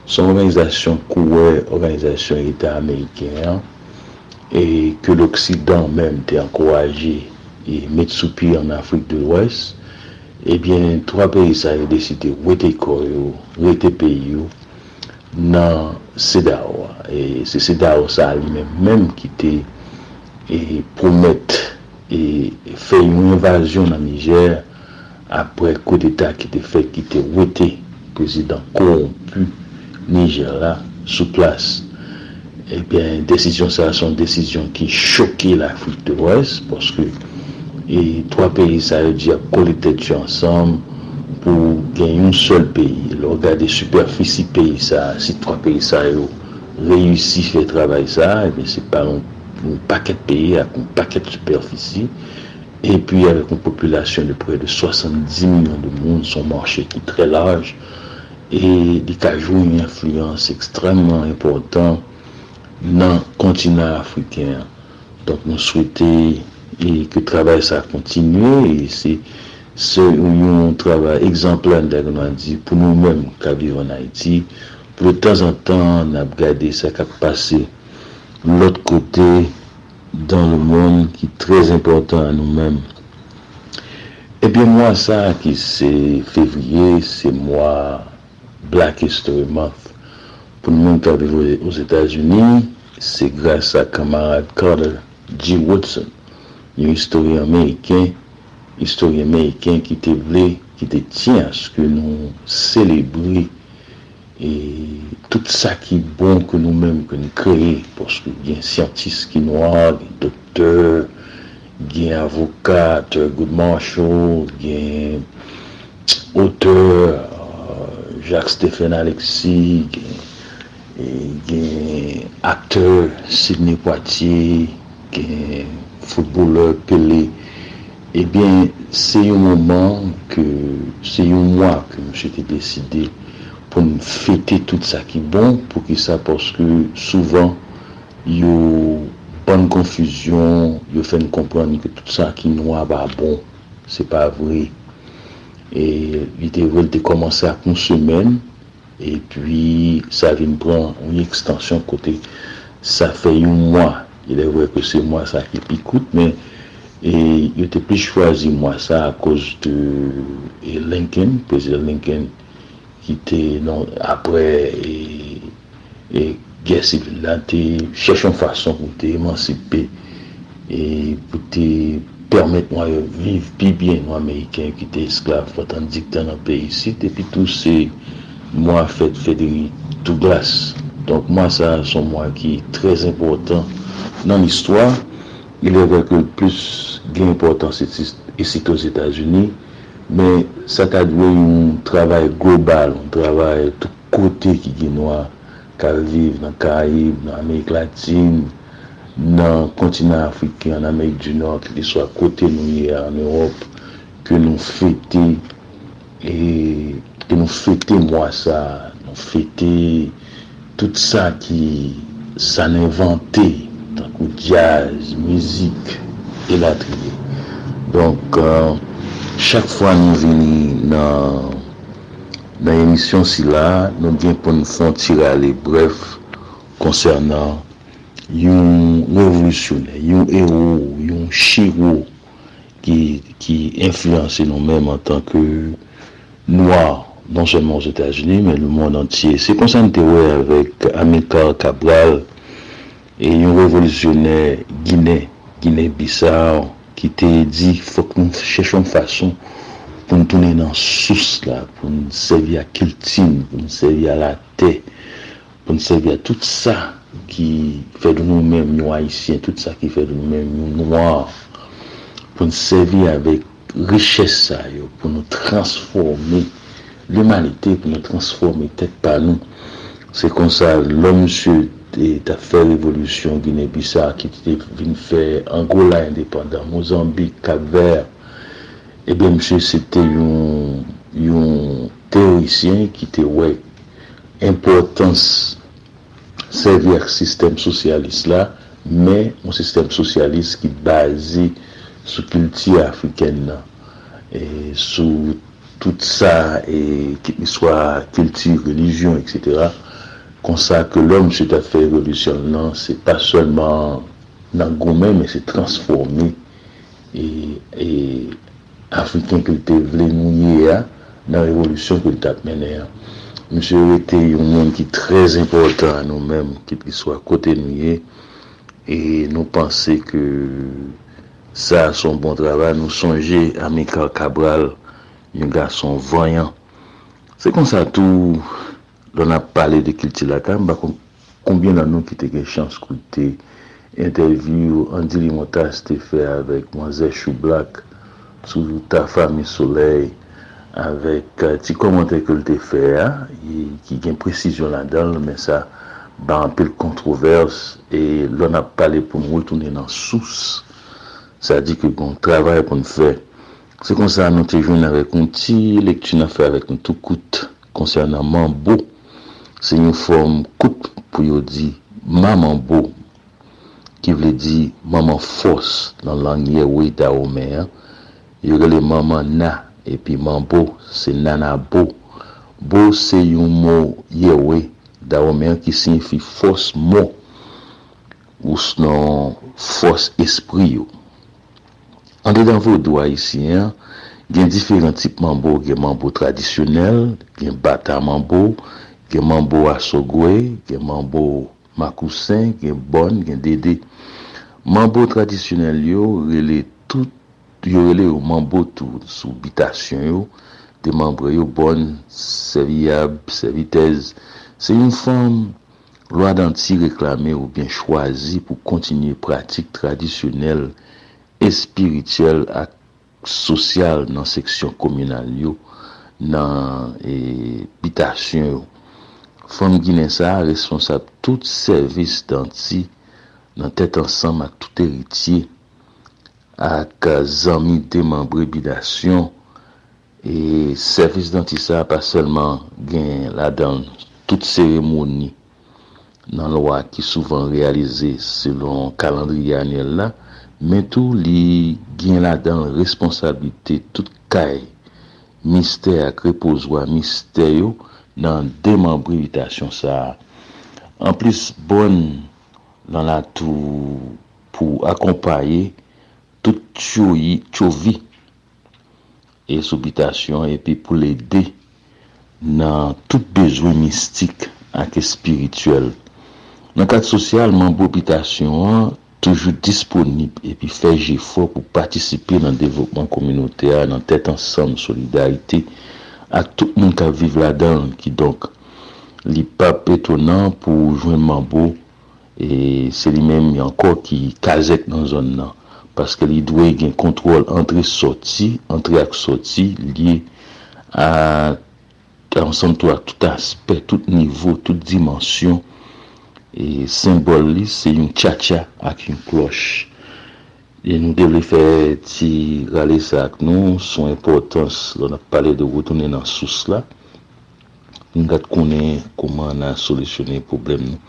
son organisation couvert organisation État américain et que l'Occident même était encouragé et mettre sous pied en Eh bien, trois pays ça ont décidé de rester pays dans CEDAO. Et c'est CEDAO ça lui-même même qui était et promettre et fait une invasion dans Niger apre kou d'Etat ki te fè ki te wote prezident korompu Niger la sou plas. Ebyen, desisyon sa son desisyon ki choke l'Afrique de l'Ouest poske e 3 peyi sa yo di a kole tèt yo ansam pou gen yon sol peyi. Lò gade superfisi peyi sa, si 3 peyi sa yo reyusi fè travay sa, ebyen se pa yon paket peyi ak yon paket superfisi et puis avec une population de près de 70 millions de monde, son marché est très large et il a joué une influence extrêmement importante dans le continent africain. Donc nous e ke travay sa kontinue, e se se yon travay egzamplan da gounan di pou nou menm ka vivan Haiti, pou de tan an tan nap gade sa kap pase l'ot kote dan le moun ki trez important an nou menm. Ebyen mwa sa ki se fevriye, se mwa Black History Month pou nou menm ka vivan os Etats-Unis, se grasa kamarade Carter G. Woodson yon historien Ameriken, historien Ameriken ki te vle, ki te tjen aske nou selebri e tout sa ki bon ke nou menm ke nou kreye, poske gen siyantis ki noa, gen doktor, gen avokat, Goodman Shaw, gen auteur, euh, Jacques-Stéphane Alexis, gen, e, gen akteur Sidney Poitier, gen footballeur Pelé, ebyen, se yon mouman ke, se yon mwa ke mwen chete deside pou m fete tout sa ki bon, pou ki sa porske souvan yon bonne confusion, il fait comprendre que tout ça qui noir bah bon, c'est pas vrai. Et il était commencé à une semaine et puis ça vient prendre une extension côté ça fait un mois. Ilè vwè ke se mwa sa ki pi koute, men yo te pli chwazi mwa sa a koz de Lincoln, prezident Lincoln, ki te non, apre e gè sivil la, te chèchon fason pou te emancipe, e pou te permèt mwa yo viv pi bien mwa Ameriken ki te esklav fatan diktan an pe isi, te pi tou se mwa fèd fèdri tout glas. Donk mwa sa son mwa ki trèz important dans l'histoire. Il est vrai que le plus important, c'est ici aux États-Unis, mais ça a doué un travail global, un travail tout côté qui est noir kal vive nan Karib, nan Amerik Latine, nan kontinant Afrika, nan Amerik du Nord, ki li swa kote nou ye an Europe, ke nou fete, ke nou fete mwa sa, nou fete tout sa ki san invente, tankou jazz, mizik, elatriye. Donk, chak fwa nou veni nan Nan emisyon si la, nou gen pou nou fon tire ale bref konsernan yon revolusyonè, yon ero, yon chiro ki influense nou menm an tanke noua, non seman os Etats-Unis, men nou moun antye. Se konsen te wè Cabral e yon revolusyonè Guinè, Guinè-Bissau, ki te di fòk nou chèchon fason pou nou tounen nan sous la, pou nou sevi a kiltin, pou nou sevi a la te, pou nou sevi a tout sa ki fè de nou men nou haisyen, tout sa ki fè de nou men nou noir, pou nou sevi avèk richès sa yo, pou nou transforme l'humanité, pou nou transforme tèk pa nou. Se kon sa, l'homme msè ta fè revolutyon Guinè-Bissau ki te vin fè Angola indépendant, Mozambique, Kapver e ben msè se te yon yon teorisyen ki te wè importans servir sistem sosyalist la mè yon sistem sosyalist ki bazi sou kulti afriken nan e sou tout sa e ki swa kulti, religyon, etc. konsa ke lom se ta fè revolusyon nan, se pa sèlman nan goumen, men se transformè e, e Afriken ke te vle mounye ya nan revolusyon ke te ap mene ya. Mse ou ete yon moun ki trez important an nou menm, ki pi swa kote nou ye, e nou panse ke sa son bon travay, nou sonje Amikal Kabral, yon gason voyan. Se kon sa tou... Don ap pale de kilti laka, bakon konbyen nan nou ki te gen chans koute interview Andy Limotas te fe avèk Mwanzè Choublak sou ta fami soley avèk euh, ti komante ke lte fe a, ki gen presisyon la dan, men sa ba anpil kontrovers e lon ap pale pou mwol tounen nan sous. Sa di ki bon travay pou nou fe. Se konsan nou te joun avèk un ti lek tu nan fe avèk nou tou kout konsernan nan man bou se yon form kout pou yo di maman bo, ki vle di maman fos nan langye we da ome yo gale maman na, epi maman bo, se nana bo, bo se yon mou ye we da ome ki sinfi fos mo, ou s'non fos espri yo. An de dan vodou haisyen, gen diferent tip mambo, gen mambo tradisyonel, gen bata mambo, gen mambo asogwe, gen mambo makousen, gen bon, gen dede. Mambo tradisyonel yo, rele tout, yo rele yo mambo tout, sou bitasyon yo, de mambo yo bon, serviab, servitez. Se yon fom, lwa dan ti reklame ou bien chwazi pou kontinye pratik tradisyonel, espirityel ak sosyal nan seksyon komunal yo, nan e, bitasyon yo. Fom Gine sa responsab tout servis danti nan tèt ansam ak tout eritye ak zami euh, demambre bidasyon e servis danti sa pa selman gen la dan tout seremoni nan lwa ki souvan realize selon kalandri anel la men tou li gen la dan responsabilite tout kay mister ak repozwa mister yo nan demambri vitasyon sa. An plis bon nan la tou pou akompaye tout chou yi, chou vi e soubitasyon epi pou lede nan tout bezwe mistik ak espirituel. Nan kat sosyal, manbo vitasyon an toujou disponib epi fej jifo pou patisipe nan devopman kominote a nan tet ansam solidarite ak tout moun ka vive la dan ki donk. Li pap etonan pou jwen mambo e se li menm yanko ki kazek nan zon nan. Paske li dwe gen kontrol antre soti, antre ak soti, liye a ansanm to a tout aspet, tout nivou, tout dimensyon. E simbol li se yon tcha tcha ak yon kloche. E nou devle fè ti rale sa ak nou, son importans, lò nap pale de wotounen nan sous la, nou gat konen koman nan solisyonen problem nou.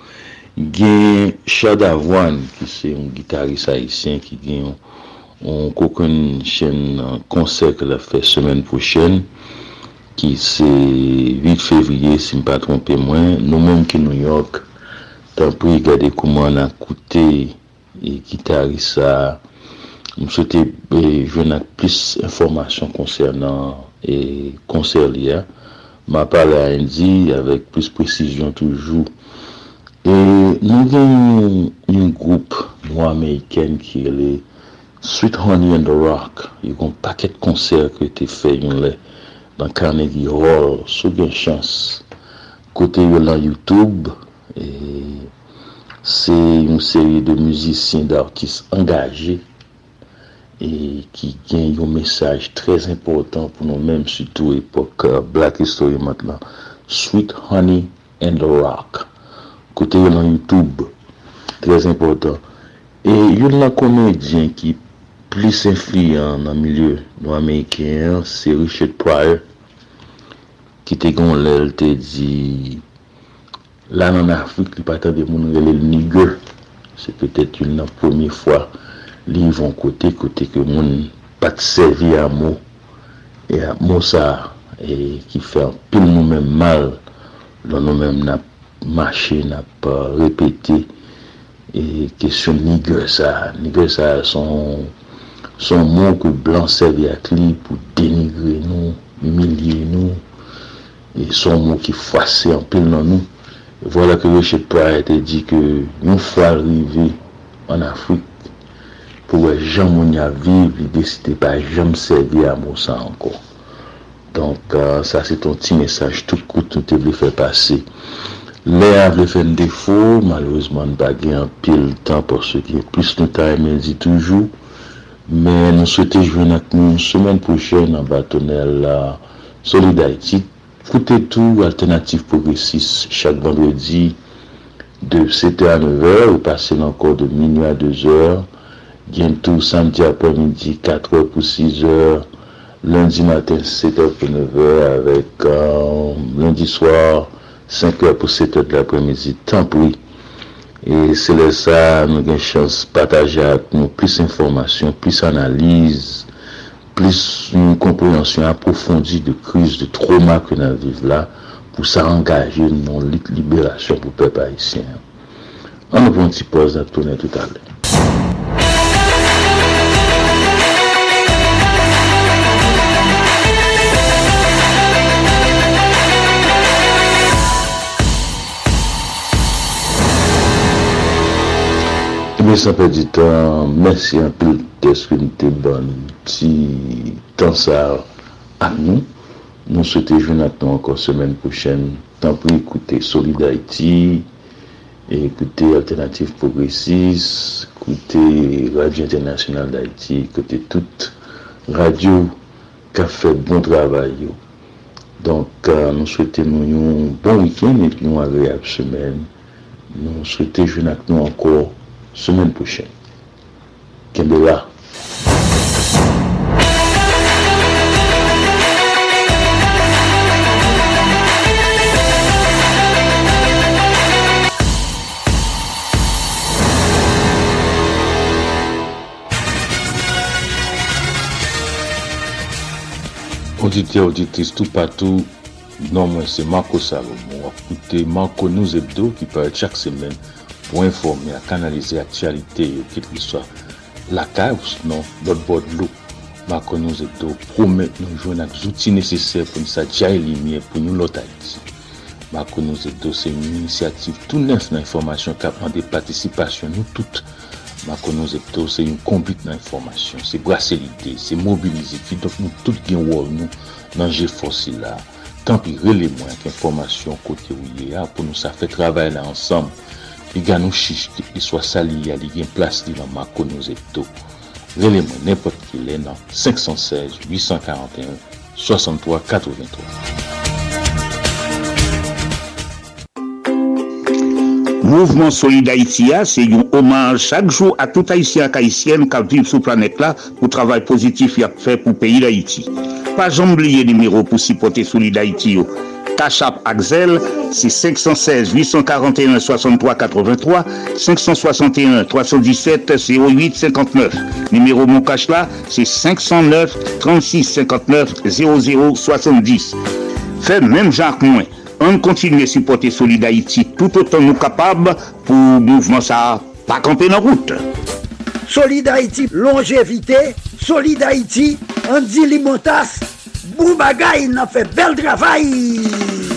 Gen Chad Avwan ki se yon gitaris haisyen, ki gen yon, yon kokon chen konser ke la fè semen pou chen. ki se 8 fevriye, si m pa trompe mwen, nou menm ki New York, tan pou yi gade koman nan koute e gitarisa M souwete eh, jwen ak plis informasyon konsernan e konser li a. Ma pale a Indi avek plis presisyon toujou. E nou gen yon group mwa Ameriken ki ele Sweet Honey and the Rock. Yon kon paket konser ki te fe yon le dan Carnegie Hall. Sou gen chans. Kote yon lan Youtube. E se yon seri de müzisyen, d'artist engaje. e ki gen yon mesaj trez important pou nou menm sütou epok uh, Black History Month Sweet Honey and the Rock. Kote yon nan Youtube trez important. E yon nan komedyen ki plis influyen nan milye nou Ameriken se Richard Pryor ki te gon lèl te di la nan Afrik li patan de moun relèl nigger. se petèt yon nan pwemye fwa li yon kote kote ke moun pat servi a mou. E a mou sa e ki fe an pil nou men mal. Lon nou men nap mache, nap repete. E kesyon nigger sa. Nigger sa son moun kou blan servi a kli pou denigre nou, humiliye nou. E son moun ki fwase an pil nan nou. Vola ke Richard Pryor te di ke yon fwa rive an Afrik pou wè jan moun ya viv, li deside pa jan msevi a mousa anko. Donk uh, sa se ton ti mesaj tout kout nou te vle fè pase. Le avle fè n defo, malouzman bagè an pil tan por se ki plus nou ta emen di toujou. Men nou souwete jwen ak nou semen pochen an batonel la euh, Solidarity. Koute tou alternatif Progressive chak vendredi de 7 a 9 h ou pase lankor de minu a 2 h. gen tou samdi apomidi 4 ou pou 6 or, lundi matin 7 ou pou 9 or, avek um, lundi swar 5 ou pou 7 ou de l'apomidi, tanpoui. E se le sa nou gen chans pataje ak nou plis informasyon, plis analize, plis nou komprensyon aprofondi de kriz, de trauma ke nan vive la, pou sa angaje nou lit liberasyon pou pep haisyen. An nou pon ti pos nan tounen tout alè. Mwen sanpe di tan, mersi anpil teske nou te ban ti tan sa an nou. Nou sote joun atan ankon semen kouchen. Tan pou ekoute Solid Haiti, ekoute Alternative Progressive, ekoute Radio Internationale d'Haiti, ekoute tout radio ka fè bon travay yo. Donk euh, nou sote nou yon bon wikend et nou agreab semen. Nou sote joun atan ankon semaine prochaine. Kendela. Auditeur, auditrice, tout partout, non moi c'est Marco Salomon. Écoutez Marco Nous Hebdo qui paraît chaque semaine pou informe a kanalize aktualite yo kit liswa lakay ou s'non lot bod lou. Bakon nou zeto promet nou jwen ak zouti neseser pou nou sa li miye pou nou lot Haiti. Bakon nou zeto se yon inisiativ tout nef nan informasyon kapman de patisipasyon nou tout. Bakon nou zeto se yon kombit nan informasyon, se brase lide, se mobilize ki dok nou tout gen wol nou nan je fosi la. Tanpi rele mwen ak informasyon kote ou ye a pou nou sa fe travay la ansam. Li gan nou chiche li swa sali ya li gen plas li nan mako nou zepto. Rele mwen nepot ki le nan 516-841-6383. Mouvement Solid Haïti c'est un hommage chaque jour à tout Haïtien et Haïtienne qui vivent sur planète là pour le travail positif qu'il a fait pour le pays d'Haïti. Pas oublier le numéro pour supporter Solid Haïti. Yo. Tachap Axel, c'est 516 841 63 83 561 317 08 59. Numéro mon là, c'est 509 36 59 00 70. Fait même Jacques Moins. On continue à supporter Solid tout autant nous capables pour mouvement ça pas camper dans route. Solid longévité. Solid Haïti, Andy Limotas. Boubagaï n'a fait bel travail.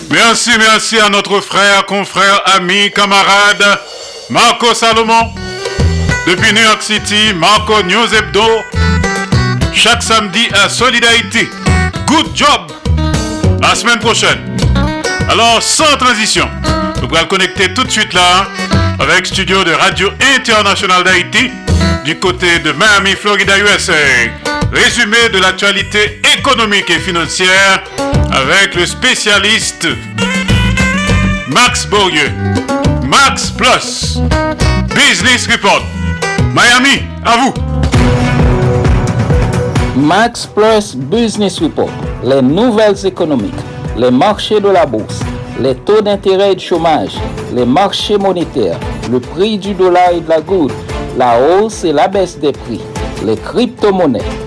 Merci, merci à notre frère, confrère, ami, camarade, Marco Salomon. Depuis New York City, Marco News Hebdo. Chaque samedi à Solidarité. Good job. La semaine prochaine. Alors, sans transition, nous allons connecter tout de suite là avec studio de Radio Internationale d'Haïti du côté de Miami, Florida, USA. Résumé de l'actualité économique et financière avec le spécialiste Max Bourdieu. Max Plus. Business Report. Miami, à vous. Max Plus Business Report. Les nouvelles économiques, les marchés de la bourse, les taux d'intérêt et de chômage, les marchés monétaires, le prix du dollar et de la goutte, la hausse et la baisse des prix, les crypto-monnaies,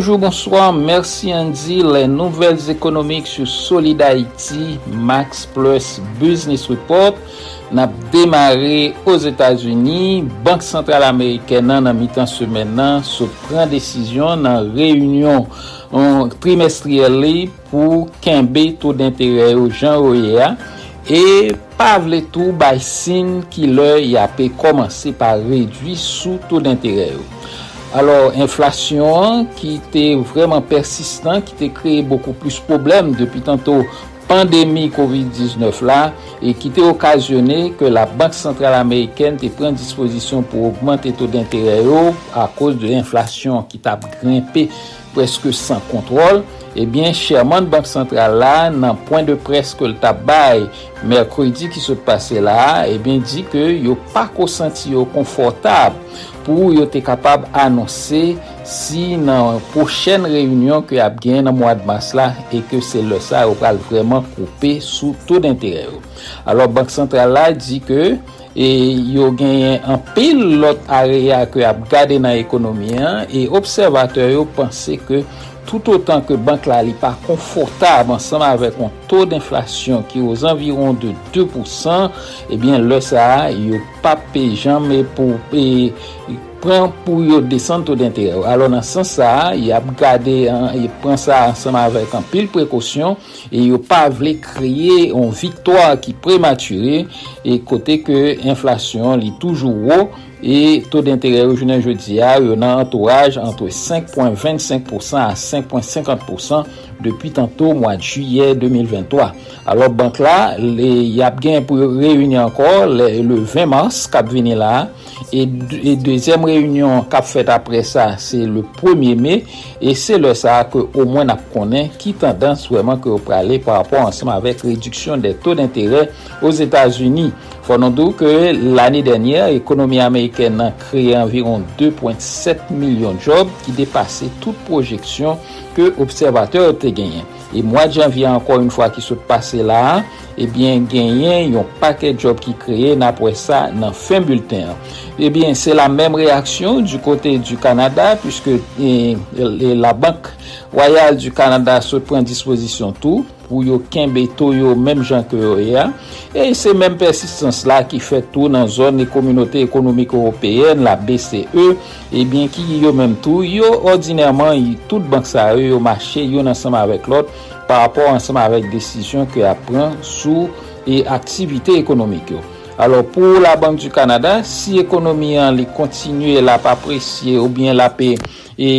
Bonjour, bonsoir, merci Andy. Les nouvelles économiques sur Solid Haïti, Max Plus Business Report. Nap demare os Etats-Unis, Bank Sentral Ameriken nan nan mitan semen nan se pren desisyon nan reyunyon trimestrielle pou kenbe to d'intere ou jan OEA e pa vle tou bay sin ki le yape komanse pa redwi sou to d'intere ou. Alors, inflasyon ki te vreman persistant, ki te kreye beaucoup plus problem depi tanto pandemi COVID-19 la, e ki te okasyone ke la Banque Centrale Ameriken te pren disposisyon pou augmente to d'interè yo a cause de l'inflasyon ki ta grimpe preske san kontrol, ebyen, eh chèrman Banque Centrale la nan point de preske l tabay merkredi ki se pase la, ebyen, eh di ke yo pa konsanti yo konfortab pou yo te kapab anonse si nan pochen reyunyon ke ap gen nan mwad mas la e ke se le sa yo pral vreman koupe sou to d'interè yo. Alors Bank Sentral la di ke e, yo genyen an pil lot area ke ap gade nan ekonomi an e observatoyo pense ke tout otan ke bank la li pa konfortab ansanm avèk an to d'inflasyon ki yo zanviron de 2%, ebyen le sa yo pa pe janme pou pe pren pou yo desan to d'interè. Alon nan san sa, yo ap gade, yo pren sa ansanm avèk an pil prekosyon, e yo pa vle kriye an viktoa ki premature, e kote ke inflasyon li toujou wou, E to d'integre yo jounen jodi a yo nan entourage antre 5.25% a 5.50% depi tanto mwa juye 2023. Alors bank la, le yap gen pou reyouni ankor le, le 20 mars kap vini la e, e dezem reyouni kap fet apre sa se le 1er me e se le sa ke ou mwen ap konen ki tendans wèman ke ou prale par rapport ansem avèk reduksyon de to d'integre os Etats-Unis. Fon dou ke l'anye denye, ekonomi Ameriken nan kreye environ 2.7 milyon job ki depase tout projeksyon ke observateur te genyen. E mwa janvye ankon yon fwa ki sot pase la, ebyen genyen yon paket job ki kreye nan apwe sa nan fin bulten. Ebyen se la menm reaksyon du kote du Kanada pwiske la bank royal du Kanada sot pren disposisyon tou. pou yo kenbe to yo menm jan ke yo ya. E se menm persistans la ki fet tou nan zon e Komunote Ekonomik Européen, la BCE, ebyen ki yo menm tou, yo ordinèrman yi tout bank sa yo yo mache yon ansama avèk lot par rapport ansama avèk desisyon ki apren sou e aktivite ekonomik yo. Alors pou la Bank du Kanada, si ekonomi an li kontinue la pa presye ou bien la pe e,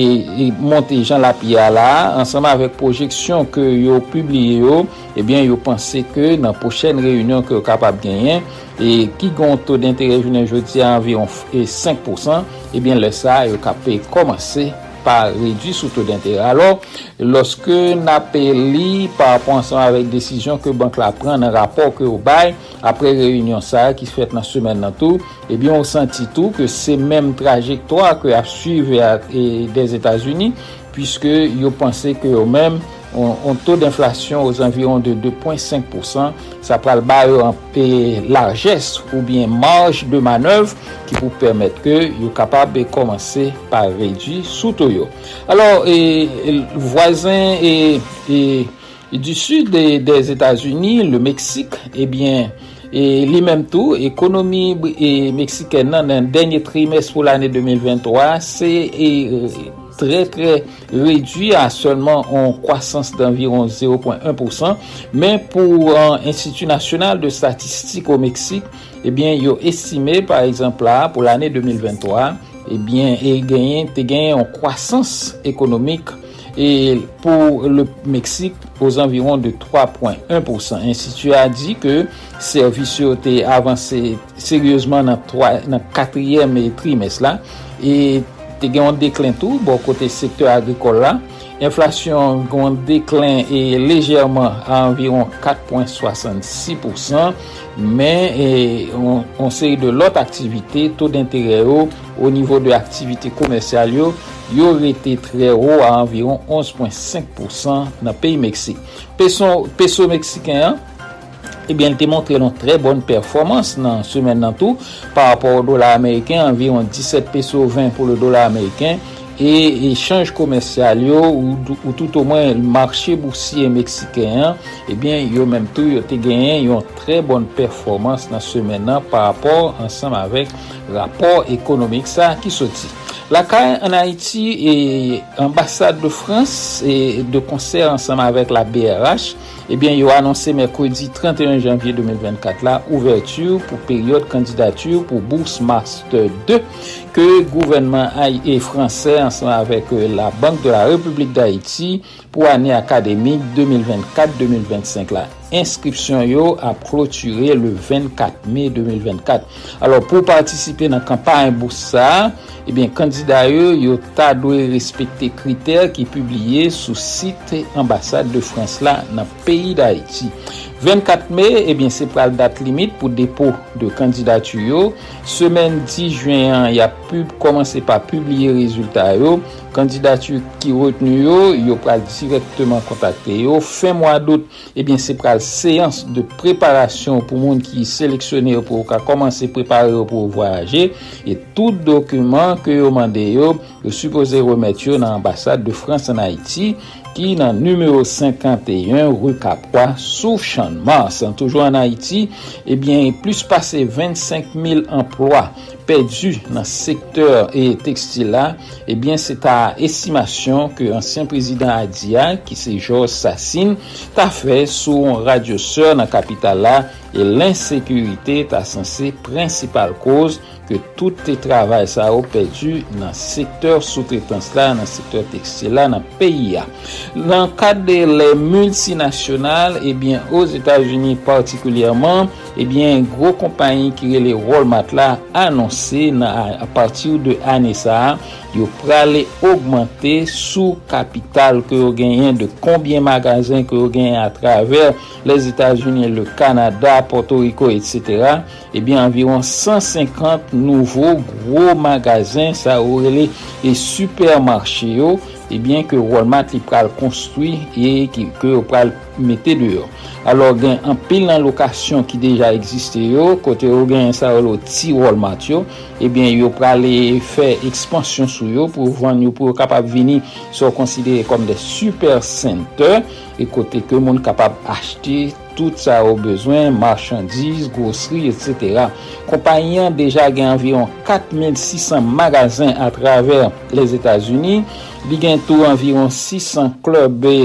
e monte jan la pi ala, ansama avek projeksyon ke yo publie yo, eh ebyen yo panse ke nan pochen reyunyon ke yo kapab genyen, e ki gonto d'intere jounen jodi an environ 5%, ebyen eh le sa yo kape komanse pa redwi sou to d'intere. Alors, loske na pe li pa aponsan avèk desisyon ke bank la pren nan rapor ke ou bay, apre reyunyon sa ki se fèt nan semen nan tou, ebyon eh ou senti tou ke se menm trajektwa ke ap suive des Etats-Unis, pwiske yo panse ke yo menm on to d'inflasyon os anviron de 2.5%, sa pral ba yo anpe larges ou bien marj de manev ki pou permet ke yo kapab be komanse pa redi sou to yo. Alors, voisin e du sud de, des Etats-Unis, le Meksik, e eh bien, E li menm tou, ekonomi e Meksiken nan nan denye trimes pou l'anè 2023, se e, très très réduit à seulement en croissance d'environ 0.1%, mais pour l'Institut national de statistique au Mexique, eh bien, ils ont estimé par exemple là, pour l'année 2023, eh bien, et gagné, gagné en croissance économique et pour le Mexique aux environs de 3.1%. L'institut a dit que servisyon te avanse seryosman nan 4e trimesla et te gen yon deklen tou, bo kote sektor agrikol la, inflasyon gen yon deklen e lejerman anviron 4.66%, men e, on, on seri de lot aktivite, to d'interè yo, o nivou de aktivite komersyal yo, yo rete tre yo a anviron 11.5% nan peyi Meksik. Peso, peso Meksiken an, Eh ebyen te montre non tre bonn performans nan semen nan tou par rapport dola Ameriken, anviron 17 peso 20 pou le dolar Ameriken e chanj komersyal yo ou, ou tout ou mwen marchè boursier Meksiken, eh ebyen yo menm tou yo te genyen yon tre bon performans nan semen nan par rapport ansam avek rapport ekonomik sa ki soti. La CAI en Haïti et ambassade de France et de concert ensemble avec la BRH ebyen yo anonsè mèkodi 31 janvye 2024 la ouverture pou peryode kandidature pou Bourse Master 2 ke gouvernement e fransè ansan avèk la Banque de la République d'Haïti pou anè akademik 2024-2025 la. inskripsyon yo a kloture le 24 me 2024. Alors pou partisipe nan kampanye Boussa, ebyen eh kandida yo yo ta dwe respekte kriter ki publie sou site ambasade de France la nan peyi d'Haïti. 24 May, ebyen eh se pral dat limit pou depo de kandidatu yo. Semen 10 Juyen, ya pub komanse pa publie rezultat yo. Kandidatu ki retenu yo, yo pral direktman kontakte yo. Fin mwa dot, ebyen eh se pral seans de preparasyon pou moun ki seleksyoner yo pou ka komanse prepare yo pou voyaje. E tout dokumen ke yo mande yo, yo suppose remet yo nan ambasade de France en Haïti. ki nan numero 51 rue Kapwa sou chanman. San toujou an Haiti, ebyen eh plus pase 25.000 emploi perdu nan sektor e tekstila, ebyen eh se ta estimasyon ke ansyen prezident Adia ki se George Sassine ta fe sou an radyoseur nan kapital la e l'insekurite ta sanse prinsipal koz ke tout te travay sa ou pedu nan sektor soutretans la, nan sektor tekstil la, nan peyi ya. Nan kade le multinasyonal, ebyen, eh os Etats-Unis partikulyerman, ebyen, eh gro kompanyi ki re le Walmart la anonsi nan a, a de ane sa an, yo prale augmente sou kapital ke yo genyen de konbyen magazin ke yo genyen a traver les Etats-Unis, le Kanada, Porto Rico, etc. Ebyen environ 150 nouvo gro magazin sa orele e supermarche yo ebyen ke Walmart li pral konstwi e ki yo pral mette deyo. Alo gen an pil nan lokasyon ki deja egziste yo, kote yo gen sa yo lo ti Walmart yo, eh ebyen yo prale fe ekspansyon sou yo pou van yo pou kapap vini sou konsidere kom de super center, e kote ke moun kapap achete tout sa yo bezwen, marchandise, gosri, etc. Kompanyan deja gen anviron 4600 magazin a traver les Etats-Unis, li gen tou anviron 600 klub e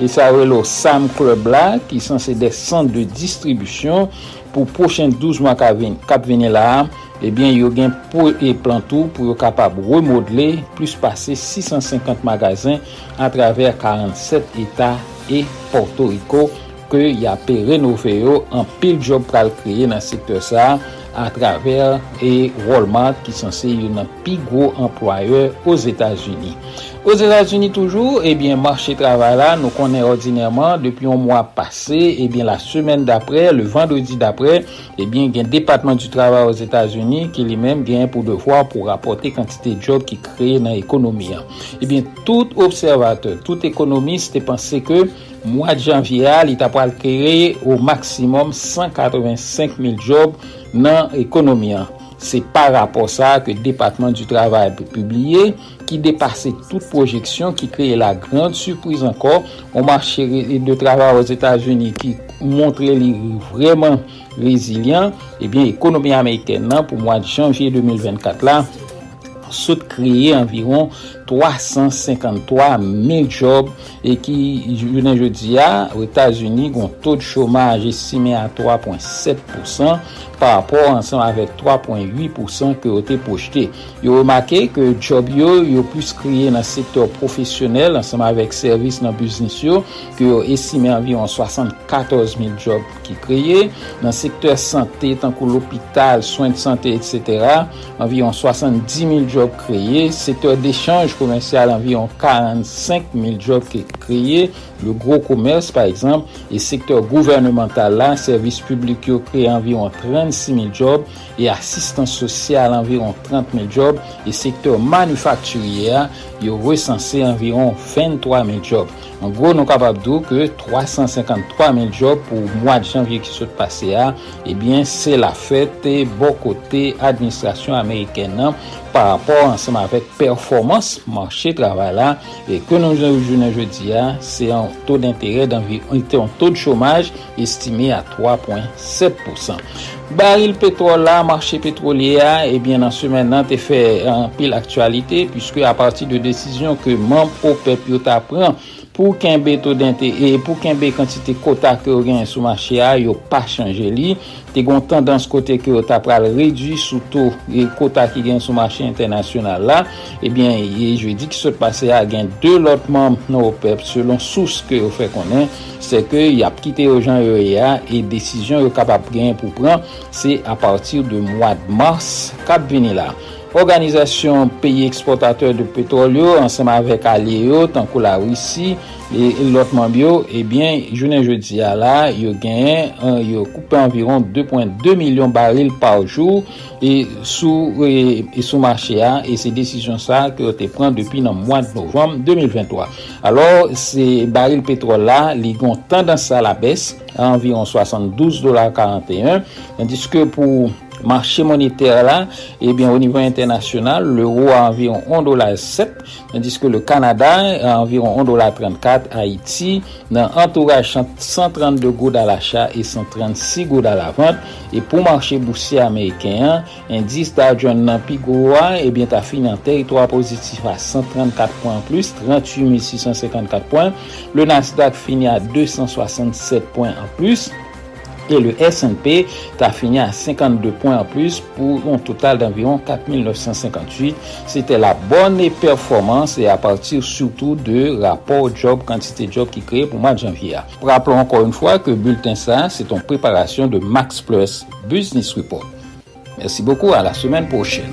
E sa wè lo SAM Club la ki san se de san eh de distribusyon pou pochen 12 mwa kap vene la, ebyen yo gen pou e plantou pou yo kapab remodele plus pase 650 magazin a traver 47 Eta e Porto Rico ke ya pe renove yo an pil job pral kreye nan sektor sa a traver e Walmart ki san se yon an pi gro employeur os Etats-Unis. Os Etats-Unis toujou, ebyen, eh marchè travay eh la nou konen ordinèman depi yon mwa pase, ebyen, eh la semen dapre, le vendredi dapre, ebyen, eh gen Depatman du Travay os Etats-Unis ki li men gen pou devwa pou rapote kantite job ki kreye nan ekonomi an. Ebyen, eh tout observateur, tout ekonomiste te pense ke mwa janvye li tapal kreye ou maksimum 185.000 job nan ekonomi an. Se pa rapor sa ke depatman du travay pe publiye, ki depase tout projeksyon ki kreye la grande surprise ankor ou marche de travay os Etats-Unis ki montre li vreman rezilian, ebyen ekonomi Ameriken nan pou mwa janvye 2024 la, sot environ 353 mil job e ki jounen jodi ya, ou Etats-Unis goun to de chomaj esime a 3.7% par rapport ansan avek 3.8% ke ou te pojte. Yo remake ke job yo yo plus kriye nan sektor profesyonel ansan avek servis nan biznis yo ke yo esime anviron 74 mil job ki kriye. Nan sektor sante tankou l'opital, soin de sante etc. anviron 70 mil job kriye. Sektor dechange komensyal anviyon 45.000 job ki kriye Le gro komers, par exemple, e sektor gouvernemental la, servis publik yo kre environ 36.000 job, et assistance sociale environ 30.000 job, e sektor manufakturye yo resanse environ 23.000 job. An gro nou kapap do ke 353.000 job pou mwa di janvye ki sot pase a, ebyen se la fete bo kote administrasyon Ameriken nan par rapport ensemble avec performance marché travail là. Et que nous jounen jeudi, c'est se taux d'intérêt d'environ un taux de chômage estimé à 3,7%. Baril pétrole là, marché pétrolier et bien dans ce maintenant te fait un pile actualité puisque à partir de décision que membre OPEP prend pou kenbe to dente e pou kenbe kantite kota ke ou gen sou machi a, yo pa chanje li, te gon tendans kote ke ou ta pral redwi sou to e kota ki gen sou machi internasyonal la, ebyen ye jwe di ki sot pase a gen de lot mam nou pep selon sous ke ou fe konen, se ke yap kite yo jan yo e ya e desisyon yo kapap gen pou pran, se a partir de mwa de mars kap veni la. Organizasyon peyi eksportateur de petrolyo ansama vek aliyo tankou la wisi lotman biyo, ebyen jounen jodi ya la yo genyen yo koupe environ 2.2 milyon baril par jou e sou, e, sou marchè ya e se desisyon sa ke yo te pren depi nan mwan de novem 2023. Alors se baril petrol la li gon tendans sa la bes environ 72 dolar 41 andis ke pou marché monétaire là, eh bien, au niveau international, l'euro à environ 1,7$, tandis que le Canada à environ 1,34$, Haïti, dans entourage 132 gouttes à l'achat et 136 gouttes à la vente. Et pour marché boursier américain, indice d'Adjon Nampigoa, eh bien, t'as fini en territoire positif à 134 points en plus, 38 654 points. Le Nasdaq finit à 267 points en plus. Et le S&P a fini à 52 points en plus pour un total d'environ 4958. C'était la bonne performance et à partir surtout de rapport job, quantité job qui crée pour le mois de janvier. Rappelons encore une fois que Bulletin ça, c'est en préparation de Max Plus Business Report. Merci beaucoup, à la semaine prochaine.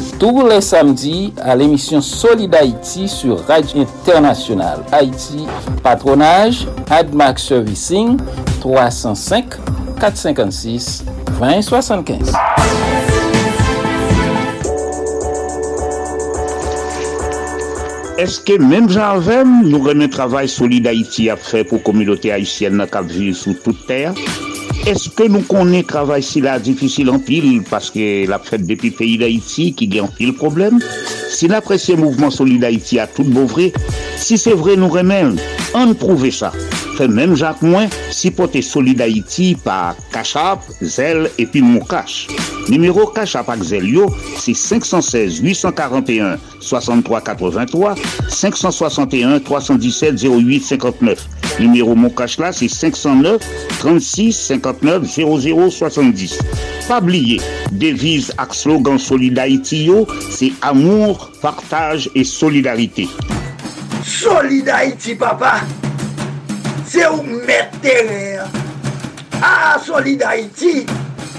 tous les samedis à l'émission Solid Haïti sur Radio Internationale. Haïti, patronage, AdMac Servicing, 305 456 2075. Eske menm janvem nou renen travay Solid Haïti ap fè pou kominote Haïtienne nan kap vive sou tout ter? Que nous connaissons travail si là difficile en pile parce que la fête depuis le pays d'Haïti qui gagne pile problème? Si l'apprécié mouvement Solid Haïti a tout beau vrai, si c'est vrai nous remet, on prouve ça. Même Jacques Moins, si pote Solid Haïti par Cachap, Zel et puis Moukache. Numéro Cachap avec Zelio, c'est 516 841 63 83 561 317 08 59. Numéro Moukache là, c'est 509 36 59 00 70. Pas oublier, devise avec slogan Solid Haïti, c'est amour, partage et solidarité. Solid Haïti, papa! C'est où mettre Ah, Solid Haïti!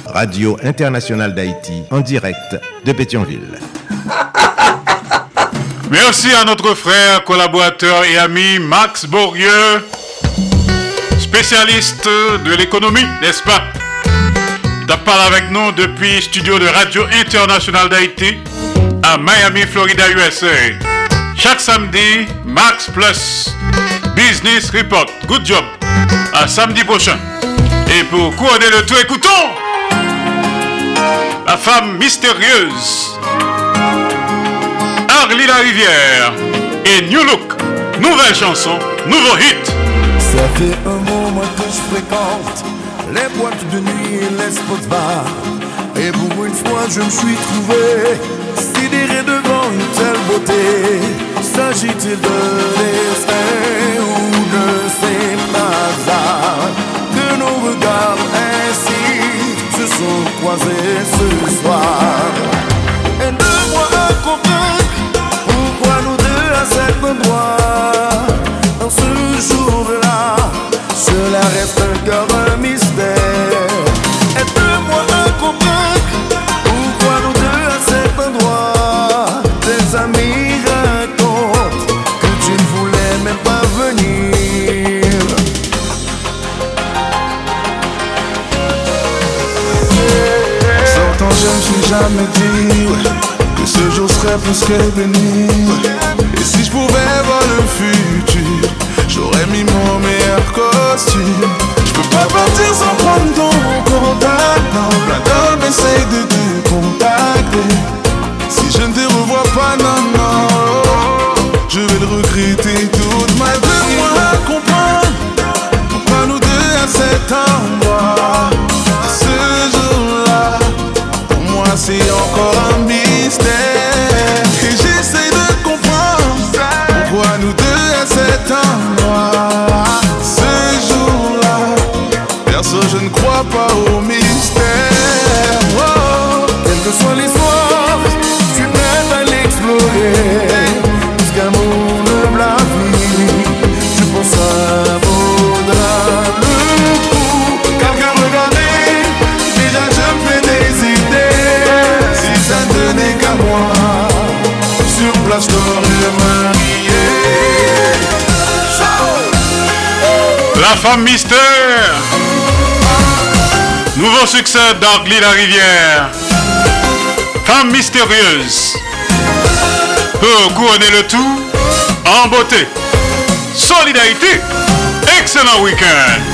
Radio Internationale d'Haïti, en direct de Pétionville. Merci à notre frère, collaborateur et ami Max Bourdieu, spécialiste de l'économie, n'est-ce pas? Il parlé avec nous depuis studio de Radio Internationale d'Haïti à Miami, Florida, USA. Chaque samedi, Max Plus Business Report. Good job. À samedi prochain. Et pour couronner le tout, écoutons la femme mystérieuse. Arlie la Rivière et New Look. Nouvelle chanson, nouveau hit. Ça fait un moment que je fréquente les boîtes de nuit et les spots bars. Et pour une fois, je me suis trouvé sidéré beauté. S'agit-il de destin ou de ces hasards que nos regards ainsi se sont croisés ce soir? Aide-moi à comprendre pourquoi nous deux à cet endroit, dans ce jour-là, sur la serais presque béni. Et si je pouvais voir le futur, j'aurais mis mon meilleur costume. Je peux pas partir sans prendre ton contact. Non, plein d'hommes de te contacter. Si je ne te revois pas, non, non, je vais le regretter toute ma vie. Moi comprendre pourquoi nous deux à cet endroit, femme mystère. Nouveau succès d'Argly la Rivière. Femme mystérieuse. Pour couronner le tout en beauté. Solidarité. Excellent week-end.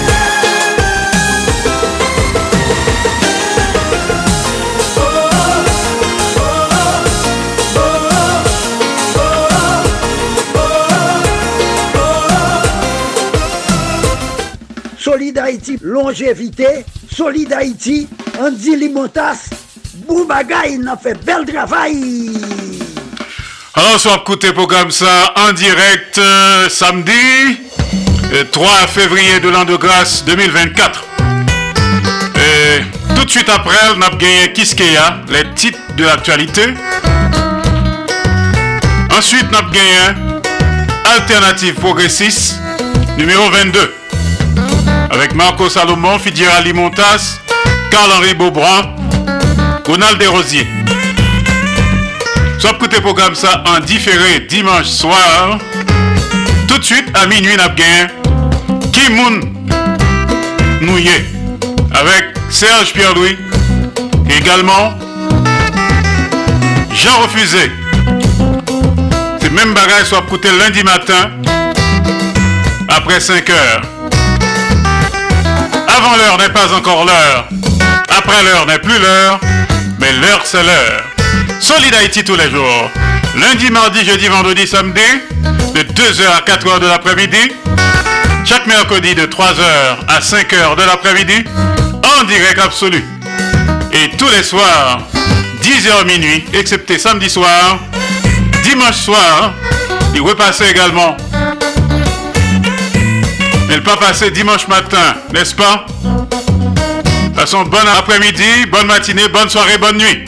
Longévité. Solid Haïti, Andy Limotas. Boubagaï, n'a fait bel travail. Alors, soit écouter programme ça en direct euh, samedi euh, 3 février de l'an de grâce 2024. Et tout de suite après, on a gagné Kiskeya, les titres de l'actualité. Ensuite, on a gagné Alternative Progressiste numéro 22 avec Marco Salomon, Fidiera Limontas, Carl-Henri Beaubrun, Ronald Desrosiers. Soit écouter programme ça en différé dimanche soir. Tout de suite à minuit, n'a gagné Kimoun Nouye avec Serge Pierre-Louis. Également Jean Refusé. C'est même bagage soit écouter lundi matin après 5 heures. L'heure n'est pas encore l'heure. Après l'heure n'est plus l'heure. Mais l'heure c'est l'heure. Solid Haïti tous les jours. Lundi, mardi, jeudi, vendredi, samedi. De 2h à 4h de l'après-midi. Chaque mercredi de 3h à 5h de l'après-midi. En direct absolu. Et tous les soirs, 10h minuit, excepté samedi soir. Dimanche soir, il repassait également elle pas passer dimanche matin, n'est-ce pas? Passons bon après-midi, bonne matinée, bonne soirée, bonne nuit.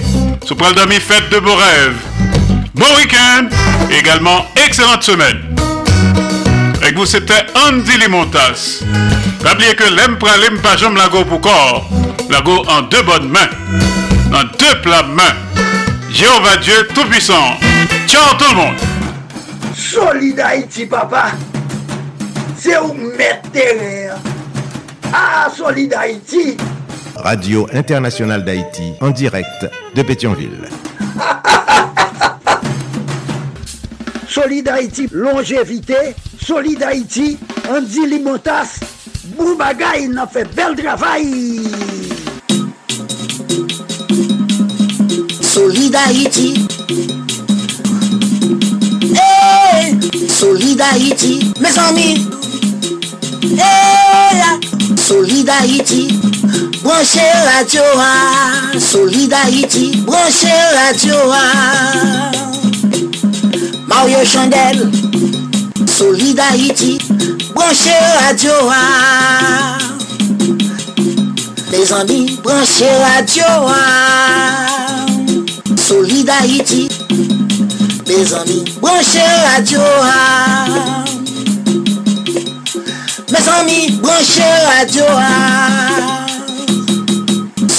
Sous dormir, fête de beaux rêves. Bon week-end, également excellente semaine. Avec vous, c'était Andy Limontas. N'oubliez que l'aime pralim pas jambe lago pour corps. Lago en deux bonnes mains. Dans deux plats mains. Jéhovah Dieu Tout-Puissant. Ciao tout le monde. Solid Haïti, papa. C'est où mettre terre. Ah, Solid Haïti. Radio Internationale d'Haïti, en direct de Pétionville. Solid Haïti, longévité. Solid Haïti, Andy Limotas. Boubagaï, n'a fait bel travail. Solid Haïti. Hey, Solid Haïti, mes amis. Hey, Solid Haïti, Branche radio a, Solidarity, branche radio a. Mario Chandel, Solidarity, branche radio a. Les amis, branche radio a. Solidarity, les amis, branche radio a. Mes amis, branche radio a.